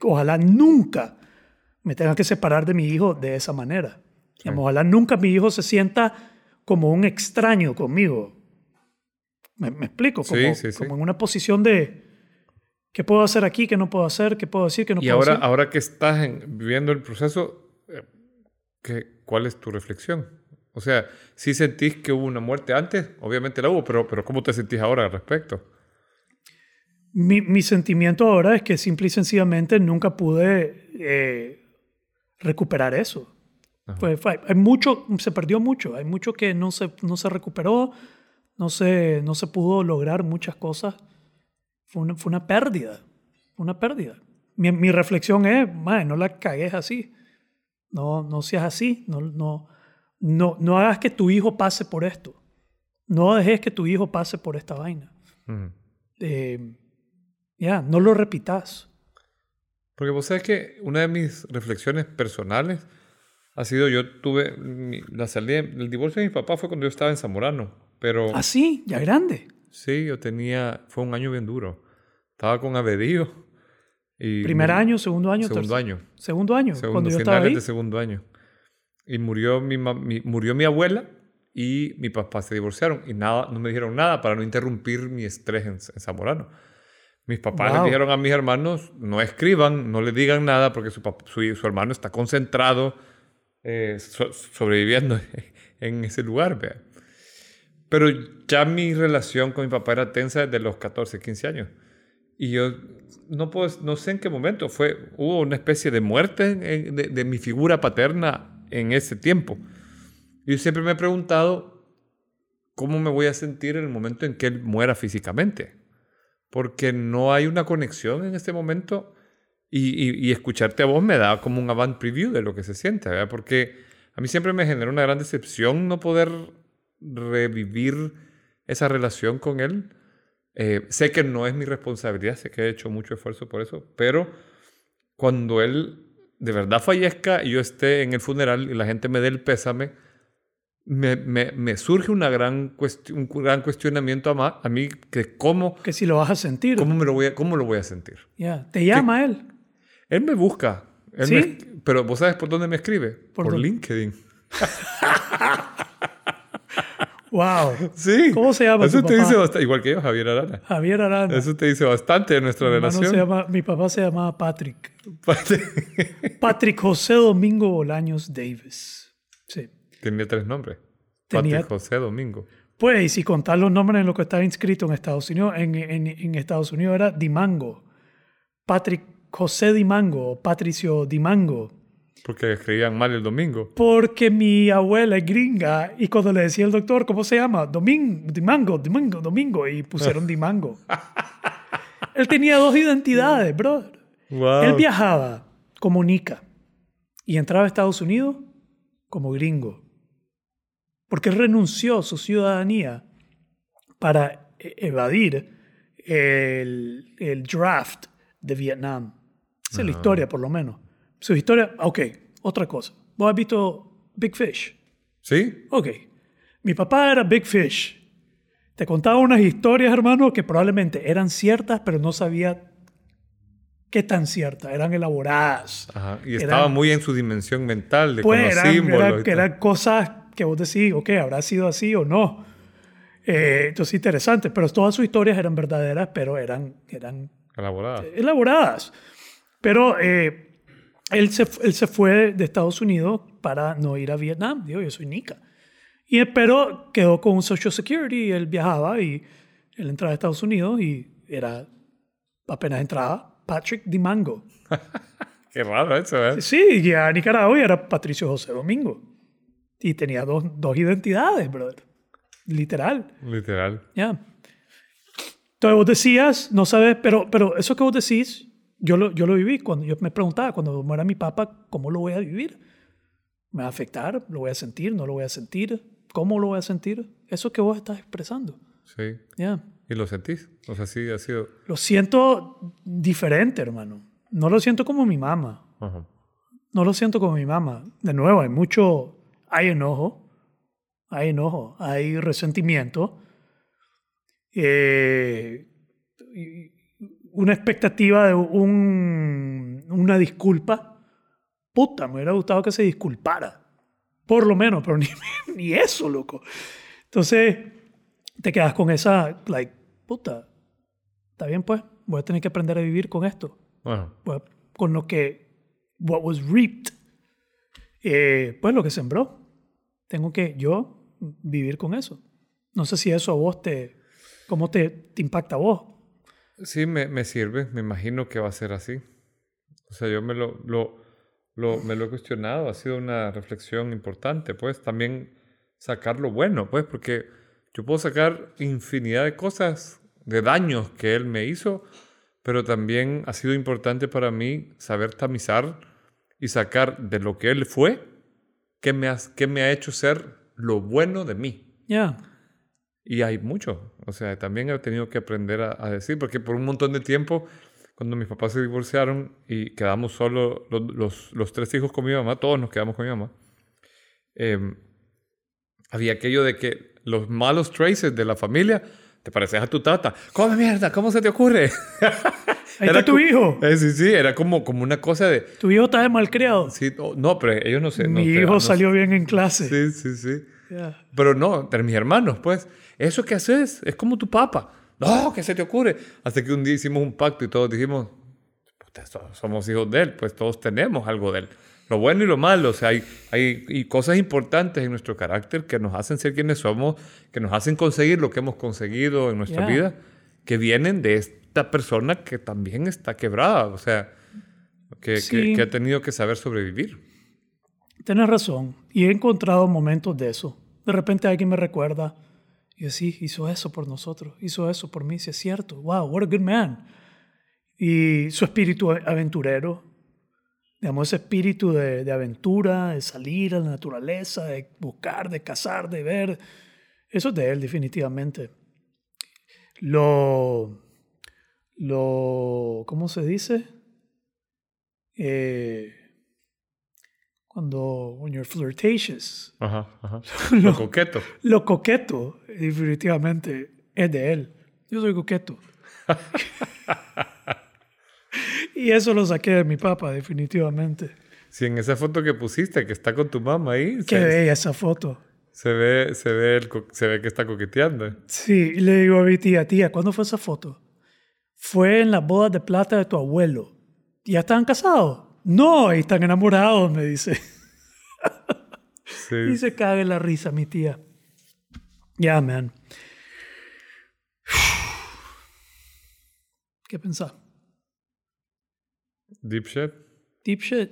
Ojalá nunca me tenga que separar de mi hijo de esa manera. Digamos, Ojalá nunca mi hijo se sienta como un extraño conmigo. ¿Me, me explico? Como,
Sí, sí, sí.
como en una posición de ¿qué puedo hacer aquí? ¿Qué no puedo hacer? ¿Qué puedo decir? ¿Qué no
y
puedo
ahora,
hacer?
ahora que estás en- viviendo el proceso, eh, ¿qué, ¿cuál es tu reflexión? O sea, si sentís que hubo una muerte antes, obviamente la hubo, pero, pero ¿cómo te sentís ahora al respecto?
Mi, mi sentimiento ahora es que simple y sencillamente nunca pude eh, recuperar eso. Fue- fue- hay mucho, se perdió mucho, hay mucho que no se, no se recuperó, no se, no se pudo lograr muchas cosas. Fue una, fue una pérdida, fue una pérdida. Mi, mi reflexión es, "Mae, no la cagues así, no, no seas así, no, no, no, no hagas que tu hijo pase por esto, no dejes que tu hijo pase por esta vaina.
Ujú.
Eh, Ya, no lo repitas.
Porque vos sabés que una de mis reflexiones personales ha sido, yo tuve, mi- la salida, el divorcio de mi papá fue cuando yo estaba en Zamorano, pero
Así, ya grande.
sí, yo tenía, fue un año bien duro. Estaba con Abedío. Y
Primer año, segundo año,
Segundo año.
Segundo año,
Segundo,
cuando yo estaba ahí.
de segundo año. Y murió mi, mi- murió mi abuela y mi papá se divorciaron. Y nada, no me dijeron nada para no interrumpir mi estrés en, en Zamorano. Mis papás
Wow.
les dijeron a mis hermanos, no escriban, no le digan nada porque su, su, su hermano está concentrado eh, so- sobreviviendo en ese lugar. vea. Pero ya mi relación con mi papá era tensa desde los 14, 15 años. Y yo no, puedo, no sé en qué momento fue, hubo una especie de muerte de, de mi figura paterna en ese tiempo. Yo siempre me he preguntado cómo me voy a sentir en el momento en que él muera físicamente. Porque no hay una conexión en este momento y, escucharte a vos me da como un avant preview de lo que se siente. Porque a mí siempre me genera una gran decepción no poder revivir esa relación con él. Eh, sé que no es mi responsabilidad, sé que he hecho mucho esfuerzo por eso, pero cuando él de verdad fallezca y yo esté en el funeral y la gente me dé el pésame, me, me- me surge una gran un gran cuestionamiento a, ma- a mí que cómo,
Que si lo vas a sentir.
cómo, me lo voy a, cómo lo voy a sentir.
Ya, Te llama él.
Él me busca, él
¿Sí?
me- pero vos sabes por dónde me escribe?
¿Por
Por? LinkedIn.
Wow.
Sí.
¿Cómo se llama
Eso
tu
te
papá?
dice bastante, igual que yo, Javier Arana.
Javier Arana.
Eso te dice bastante de nuestra
Mi
relación.
se llama- mi papá se llamaba Patrick. Patrick José Domingo Bolaños Davis. Sí.
Tenía tres nombres.
Tenía-
Patrick José Domingo.
Pues, y si contar los nombres en lo que estaba inscrito en Estados Unidos, en, en- en Estados Unidos era Dimango. Patrick José Dimango o Patricio Dimango.
Porque escribían mal el domingo.
Porque mi abuela es gringa y cuando le decía el doctor, ¿cómo se llama? Domingo, Dimango, Dimango, Domingo. Y pusieron Dimango. Él tenía dos identidades, brother.
Wow.
Él viajaba como Nica y entraba a Estados Unidos como gringo. Porque renunció a su ciudadanía para e- evadir el, el draft de Vietnam. Esa es la historia, por lo menos. Su historia, ok, otra cosa. ¿Vos has visto Big Fish?
¿Sí?
Ok. Mi papá era Big Fish. Te contaba unas historias, hermano, que probablemente eran ciertas, pero no sabía qué tan ciertas. Eran elaboradas.
Ajá. Y
Eran-
estaba muy en su dimensión mental de
Pues eran,
símbolos.
eran-
y
eran cosas que vos decís, ok, habrá sido así o no. Eh, entonces, interesante. Pero todas sus historias eran verdaderas, pero eran, eran
Elaborada.
elaboradas. Pero eh, él, se, él se fue de Estados Unidos para no ir a Vietnam. Digo, yo soy Nica. Y, pero quedó con un Social Security y él viajaba y él entraba a Estados Unidos y era, apenas entraba, Patrick Dimango.
Qué raro eso, ¿eh?
Sí, y a Nicaragua y era Patricio José Domingo. Y tenía dos, dos identidades, brother. Literal.
Literal.
Ya. Entonces vos decías, no sabes, pero, pero eso que vos decís, yo lo, yo lo viví. Cuando yo me preguntaba, cuando muera mi papá, ¿cómo lo voy a vivir? ¿Me va a afectar? ¿Lo voy a sentir? ¿No lo voy a sentir? ¿Cómo lo voy a sentir? Eso que vos estás expresando.
Sí.
Ya.
¿Y lo sentís? O sea, sí ha sido...
Lo siento diferente, hermano. No lo siento como mi mamá.
Ajá.
No lo siento como mi mamá. De nuevo, hay mucho, hay enojo, hay enojo, hay resentimiento, eh, y una expectativa de un, una disculpa. Puta, me hubiera gustado que se disculpara. Por lo menos, pero ni, ni eso, loco. Entonces, te quedas con esa, like, puta, está bien pues, voy a tener que aprender a vivir con esto
Bueno,
pues, con lo que what was reaped eh, pues lo que sembró tengo que yo vivir con eso no sé si eso a vos te cómo te, te impacta a vos
sí me, me sirve. Me imagino que va a ser así. O sea, yo me lo, lo, lo- me lo he cuestionado. Ha sido una reflexión importante. Pues también sacar lo bueno, pues, porque yo puedo sacar infinidad de cosas, de daños que él me hizo, pero también ha sido importante para mí saber tamizar y sacar de lo que él fue, qué me, has- qué me ha hecho ser lo bueno de mí.
ya
Y hay mucho. O sea, también he tenido que aprender a, a decir, porque por un montón de tiempo, cuando mis papás se divorciaron y quedamos solo los, los, los tres hijos con mi mamá, todos nos quedamos con mi mamá, em, había aquello de que los malos traces de la familia, te pareces a tu tata. ¡Come mierda! ¿Cómo se te ocurre?
Ahí
Era
está tu hijo.
Eh, sí, sí, era como, como una cosa de...
Tu hijo está de malcriado.
Sí, no, no, pero ellos no sé. no
Mi
te-
hijo
no-
salió bien en clase.
Sí, sí, sí. Pero no, entre mis hermanos, pues, eso que haces es como tu papá. No, ¿qué se te ocurre? Hasta que un día hicimos un pacto y todos dijimos, "Puta, so- somos hijos de él, pues todos tenemos algo de él. Lo bueno y lo malo, o sea, hay, hay y cosas importantes en nuestro carácter que nos hacen ser quienes somos, que nos hacen conseguir lo que hemos conseguido en nuestra vida, que vienen de esta persona que también está quebrada, o sea, que, que-
Sí.
que ha tenido que saber sobrevivir.
Tienes razón. Y he encontrado momentos de eso. De repente alguien me recuerda. Y yo, sí, hizo eso por nosotros. Hizo eso por mí. Sí, es cierto. Wow, what a good man. Y su espíritu aventurero. Digamos, ese espíritu de, de aventura, de salir a la naturaleza, de buscar, de cazar, de ver. Eso es de él, definitivamente. Lo. Lo. ¿Cómo se dice? Eh, cuando when you're flirtatious,
Ajá, ajá. Lo coqueto.
lo coqueto definitivamente es de él. Yo soy coqueto. y eso lo saqué de mi papá definitivamente.
Si en esa foto que pusiste, que está con tu mamá ahí,
Qué bella esa foto.
se ve, se, ve el se ve que está coqueteando.
Sí, y le digo a mi tía, tía, ¿cuándo fue esa foto? Fue en las bodas de plata de tu abuelo. ¿Ya estaban casados? No, están enamorados, me dice.
Sí.
Y se caga en la risa mi tía. Ya, man. ¿Qué pensás?
Deep shit.
Deep shit.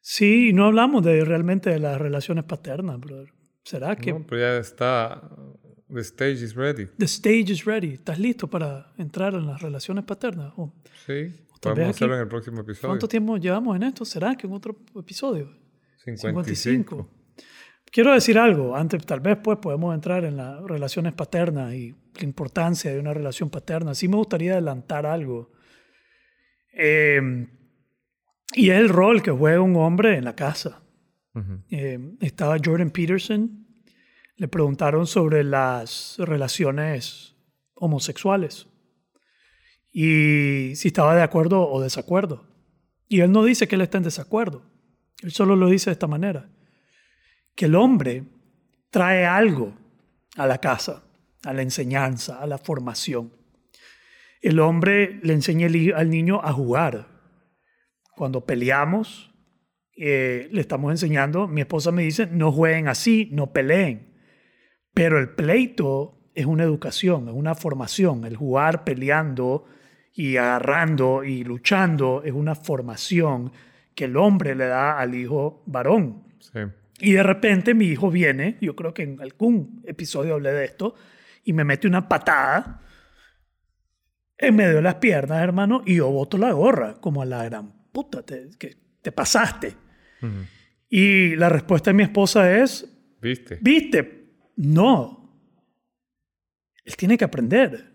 Sí, no hablamos de realmente de las relaciones paternas, brother. ¿Será que
No, pero ya está. The stage is ready.
the stage is ready? ¿Estás listo para entrar en las relaciones paternas? ¿O
Sí. Podemos
aquí-
hacerlo en el próximo episodio.
¿Cuánto tiempo llevamos en esto? ¿Será que en otro episodio?
55.
Quiero decir algo, antes tal vez pues podemos entrar en las relaciones paternas y la importancia de una relación paterna. Sí me gustaría adelantar algo. Eh, y es el rol que juega un hombre en la casa.
Ujú.
Eh, estaba Jordan Peterson, le preguntaron sobre las relaciones homosexuales y si estaba de acuerdo o desacuerdo. Y él no dice que él está en desacuerdo, él solo lo dice de esta manera, que el hombre trae algo a la casa, a la enseñanza, a la formación. El hombre le enseña al niño a jugar. Cuando peleamos, eh, le estamos enseñando, mi esposa me dice, no jueguen así, no peleen. Pero el pleito es una educación, es una formación. El jugar peleando y agarrando y luchando es una formación que el hombre le da al hijo varón.
Sí.
Y de repente mi hijo viene, yo creo que en algún episodio hablé de esto, y me mete una patada en medio de las piernas, hermano, y yo boto la gorra, como a la gran puta, te, que te pasaste. Y la respuesta de mi esposa es,
¿Viste?
viste, no. Él tiene que aprender.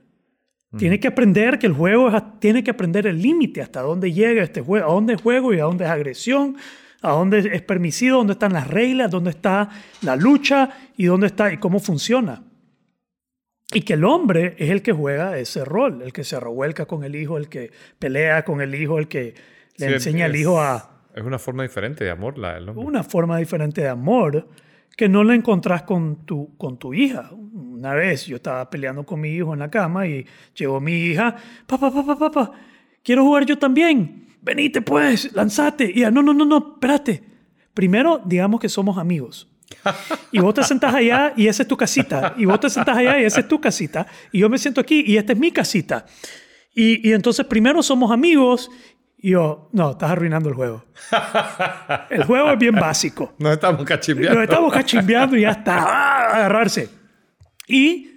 Tiene que aprender que el juego es, tiene que aprender el límite, hasta dónde llega este juego, a dónde es juego y a dónde es agresión, a dónde es permisivo, dónde están las reglas, dónde está la lucha y dónde está y cómo funciona. Y que el hombre es el que juega ese rol, el que se revuelca con el hijo, el que pelea con el hijo, el que le
Sí,
enseña al hijo a,
Es una forma diferente de amor, la del hombre.
una forma diferente de amor que no la encontrás con tu, con tu hija. Una vez yo estaba peleando con mi hijo en la cama y llegó mi hija, papá, papá, papá, quiero jugar yo también. Venite pues, lanzate. Y ella, no, no, no, no, espérate. Primero, digamos que somos amigos. Y vos te sentás allá y esa es tu casita. Y vos te sentás allá y esa es tu casita. Y yo me siento aquí y esta es mi casita. Y, y entonces primero somos amigos y yo, no, estás arruinando el juego. El juego es bien básico.
Nos estamos cachimbeando.
Nos estamos cachimbeando y ya está. ¡Ah! Agarrarse. Y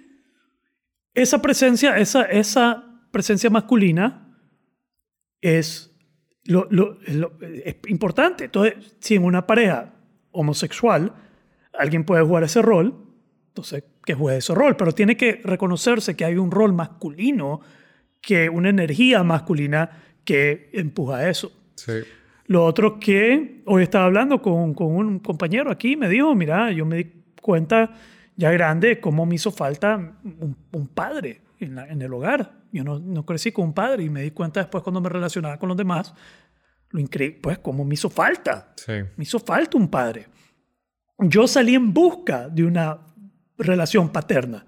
esa presencia, esa, esa presencia masculina es, lo, lo- lo- es importante. Entonces, si en una pareja homosexual alguien puede jugar ese rol, Entonces, que juegue ese rol, pero tiene que reconocerse que hay un rol masculino, que una energía masculina que empuja eso.
Sí.
Lo otro que hoy estaba hablando con, con un compañero aquí, me dijo, mira, yo me di cuenta ya grande cómo me hizo falta un, un padre en, la- en el hogar. Yo no, no crecí con un padre y me di cuenta después cuando me relacionaba con los demás, lo increíble, pues cómo me hizo falta.
Sí.
Me hizo falta un padre. Yo salí en busca de una relación paterna.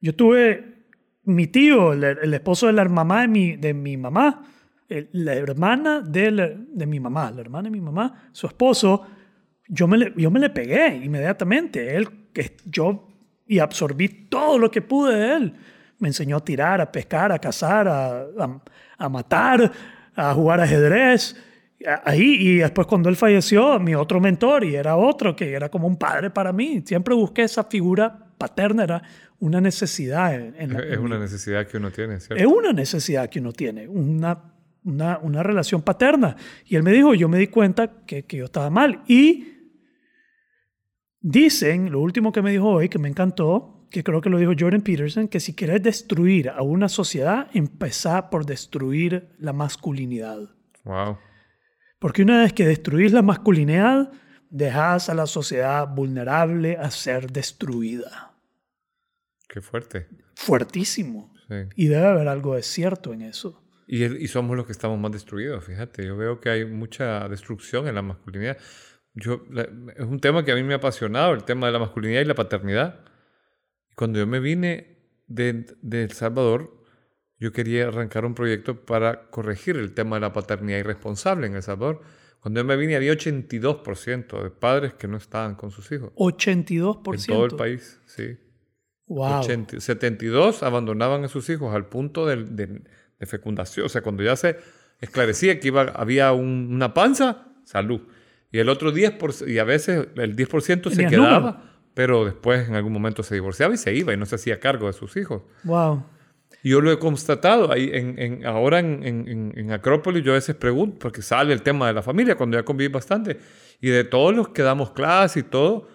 Yo tuve mi tío, el, el esposo de la mamá de mi, de mi mamá, el- la hermana de, mi mamá, la hermana de mi mamá, su esposo, yo me le, yo me le pegué inmediatamente. Él, yo, y absorbí todo lo que pude de él. Me enseñó a tirar, a pescar, a cazar, a, a- a matar, a jugar ajedrez. Ahí, y después cuando él falleció, mi otro mentor, y era otro que era como un padre para mí. Siempre busqué esa figura paterna, era una necesidad. en- en la-
Es una necesidad que uno tiene, ¿cierto?
es una necesidad que uno tiene, una, una, una relación paterna. Y él me dijo, yo me di cuenta que, que yo estaba mal. Y dicen, lo último que me dijo hoy, que me encantó, que creo que lo dijo Jordan Peterson, que si quieres destruir a una sociedad, empezá por destruir la masculinidad.
Wow.
Porque una vez que destruís la masculinidad, dejas a la sociedad vulnerable a ser destruida.
Qué fuerte.
Fuertísimo.
Sí.
Y debe haber algo de cierto en eso.
Y, y somos los que estamos más destruidos, fíjate. Yo veo que hay mucha destrucción en la masculinidad. Yo, la- es un tema que a mí me ha apasionado, el tema de la masculinidad y la paternidad. Cuando yo me vine de, de El Salvador, yo quería arrancar un proyecto para corregir el tema de la paternidad irresponsable en El Salvador. Cuando yo me vine había 82% de padres que no estaban con sus hijos.
82%.
En todo el país, sí.
Wow.
80 72 abandonaban a sus hijos al punto del- de, de fecundación. O sea, cuando ya se esclarecía que iba, había un- una panza, salud. Y el otro 10%, y a veces el 10% se quedaba,
número.
pero después en algún momento se divorciaba y se iba y no se hacía cargo de sus hijos.
Wow.
Yo lo he constatado ahí en, en- ahora en, en- en- Acrópolis. Yo a veces pregunto, porque sale el tema de la familia cuando ya conviví bastante. Y de todos los que damos clase y todo,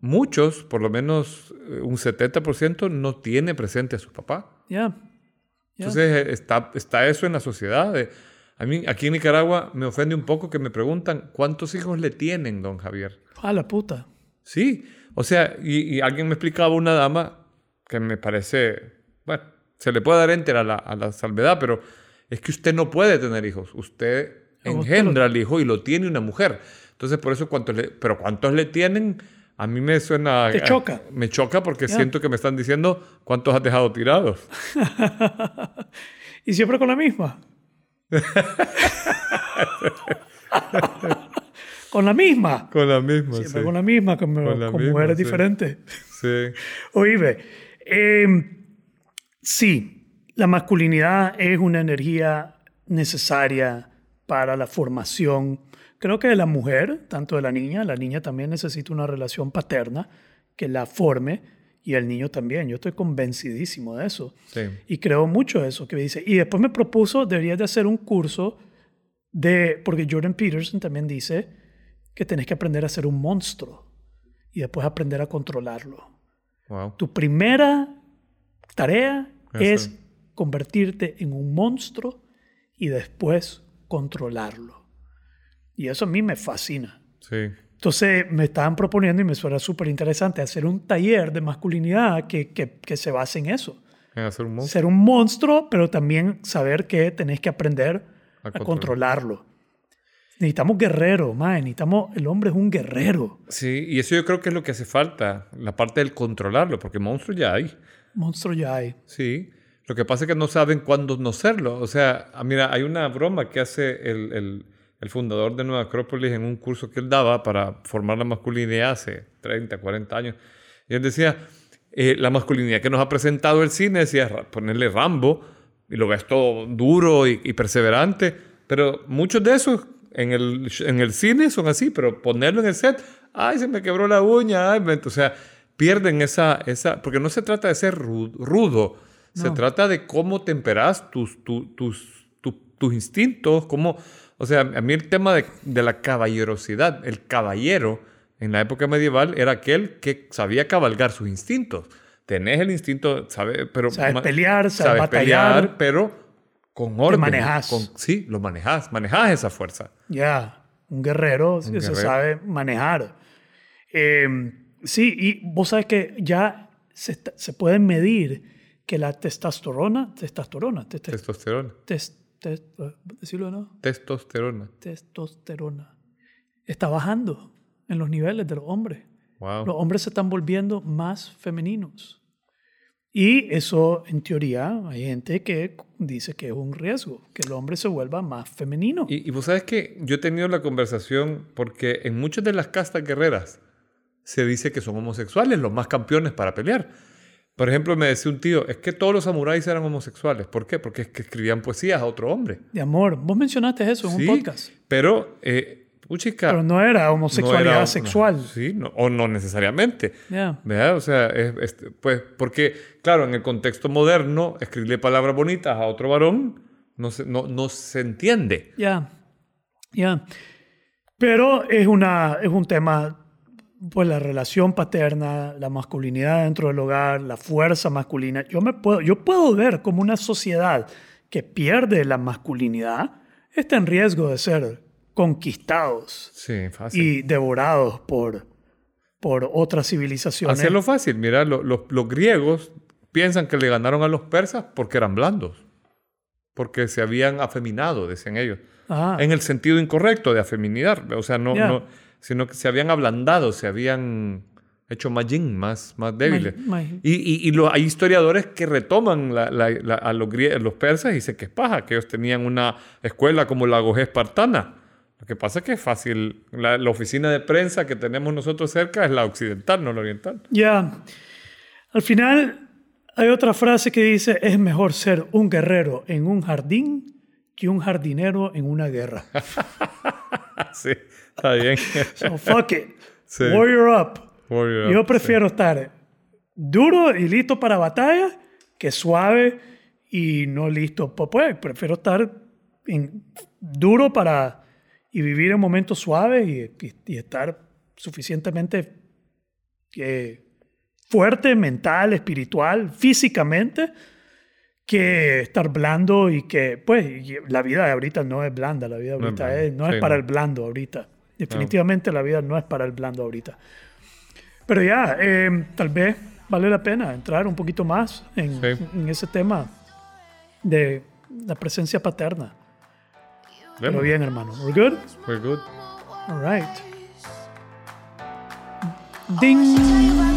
muchos, por lo menos eh, un 70%, no tiene presente a su papá.
Ya. Ya.
Entonces eh, está, está eso en la sociedad. de- a mí aquí en Nicaragua me ofende un poco que me preguntan cuántos hijos le tienen, don Javier.
A la puta.
Sí, o sea, y, y alguien me explicaba una dama que me parece, bueno, se le puede dar enter a la, a la salvedad, pero es que usted no puede tener hijos. Usted engendra al hijo y lo tiene una mujer. Entonces, por eso, ¿cuántos le, pero ¿cuántos le tienen? A mí me suena...
Te choca.
Me choca porque siento que me están diciendo cuántos has dejado tirados.
Y siempre con la misma. con la misma.
Con la misma,
Siempre
sí.
con la misma, con,
Con la
con
misma,
mujeres
sí.
diferentes.
Sí,
Oíme, eh, sí, la masculinidad es una energía necesaria para la formación, creo que de la mujer, tanto de la niña, la niña también necesita una relación paterna que la forme y el niño también, yo estoy convencidísimo de eso.
sí.
Y creo mucho eso que dice. Y después me propuso, deberías de hacer un curso de, porque Jordan Peterson también dice que tenés que aprender a ser un monstruo y después aprender a controlarlo.
Wow.
Tu primera tarea
Eso.
es convertirte en un monstruo y después controlarlo. Y eso a mí me fascina.
Sí.
Entonces me estaban proponiendo y me suena súper interesante hacer un taller de masculinidad que, que, que se base en eso.
En hacer un monstruo.
Ser un monstruo, pero también saber que tenés que aprender
A
a,
controlar.
controlarlo. Necesitamos guerreros, mae. Necesitamos, el hombre es un guerrero.
Sí, y eso yo creo que es lo que hace falta, la parte del controlarlo, porque monstruos ya hay.
Monstruo ya hay.
Sí, lo que pasa es que no saben cuándo no serlo. O sea, ah, mira, hay una broma que hace el, el- el fundador de Nueva Acrópolis en un curso que él daba para formar la masculinidad hace 30, 40 años. Y él decía, eh, la masculinidad que nos ha presentado el cine, decía, ponerle Rambo, y lo ves todo duro y, y perseverante, pero muchos de esos en el, en el cine son así, pero ponerlo en el set, ay, se me quebró la uña, ay, o sea, pierden esa, esa, porque no se trata de ser ru- rudo, se trata de cómo temperas tus, tu- tus, tu- tus instintos, cómo, o sea, a mí el tema de, de la caballerosidad, el caballero en la época medieval era aquel que sabía cabalgar sus instintos. Tenés el instinto, sabe, pero
Sabes pelear, sabes
sabes
batallar.
pelear, pero con orden.
manejás.
con- sí, lo manejas, manejas esa fuerza.
Ya, un guerrero se
guerrero.
sabe manejar. Eh, sí, y vos sabes que ya se, está- se puede medir que la testosterona, testosterona, te- te-
Testosterona.
tes- tes- decirlo no,
Testosterona.
testosterona está bajando en los niveles de los hombres. Los hombres se están volviendo más femeninos. Y eso, en teoría, hay gente que dice que es un riesgo, que el hombre se vuelva más femenino.
Y, y vos sabes que yo he tenido la conversación porque en muchas de las castas guerreras se dice que son homosexuales, los más campeones para pelear. Por ejemplo, me decía un tío, es que todos los samuráis eran homosexuales. ¿Por qué? Porque es que escribían poesías a otro hombre.
De amor. Vos mencionaste eso en
Sí,
un podcast.
Pero, eh, puchica,
Pero no era
no
homosexualidad
era-
sexual.
no, sí, no- o no necesariamente.
Ya.
¿Verdad? O sea, es- es- pues, porque, claro, en el contexto moderno, escribirle palabras bonitas a otro varón no se, no, no se entiende.
Ya. Ya. Pero es, una, es un tema, pues la relación paterna, la masculinidad dentro del hogar, la fuerza masculina. Yo, me puedo, yo puedo ver como una sociedad que pierde la masculinidad está en riesgo de ser conquistados
Sí, fácil.
y devorados por, por otras civilizaciones.
Hacerlo fácil. Mira, lo- los, los griegos piensan que le ganaron a los persas porque eran blandos. Porque se habían afeminado, decían ellos.
Ah,
En el sentido incorrecto de afeminidad. O sea, no, sino que se habían ablandado, se habían hecho más yin, más, más débiles. Y, y, y lo- hay historiadores que retoman la- la- la- a los, persas y dicen que es paja, que ellos tenían una escuela como la Gogé espartana. Lo que pasa es que es fácil. La, la oficina de prensa que tenemos nosotros cerca es la occidental, no la oriental.
Ya. Al final hay otra frase que dice, es mejor ser un guerrero en un jardín que un jardinero en una guerra.
sí, está bien.
So fuck it.
Sí.
Warrior up.
Warrior
Yo
up,
prefiero estar duro y listo para batalla que suave y no listo. Pues, pues, prefiero estar en- duro para y vivir en momentos suaves y, y- y estar suficientemente eh, fuerte mental, espiritual, físicamente, que estar blando y que, pues, la vida de ahorita no es blanda, la vida
No es
ahorita
blanda,
es, no es
sí,
para
no.
el blando ahorita. Definitivamente la vida no es para el blando ahorita. Pero ya, eh, tal vez vale la pena entrar un poquito más en,
Sí.
en ese tema de la presencia paterna. Pero
Vemos.
bien, hermano. We're good?
We're good.
All right. Ding.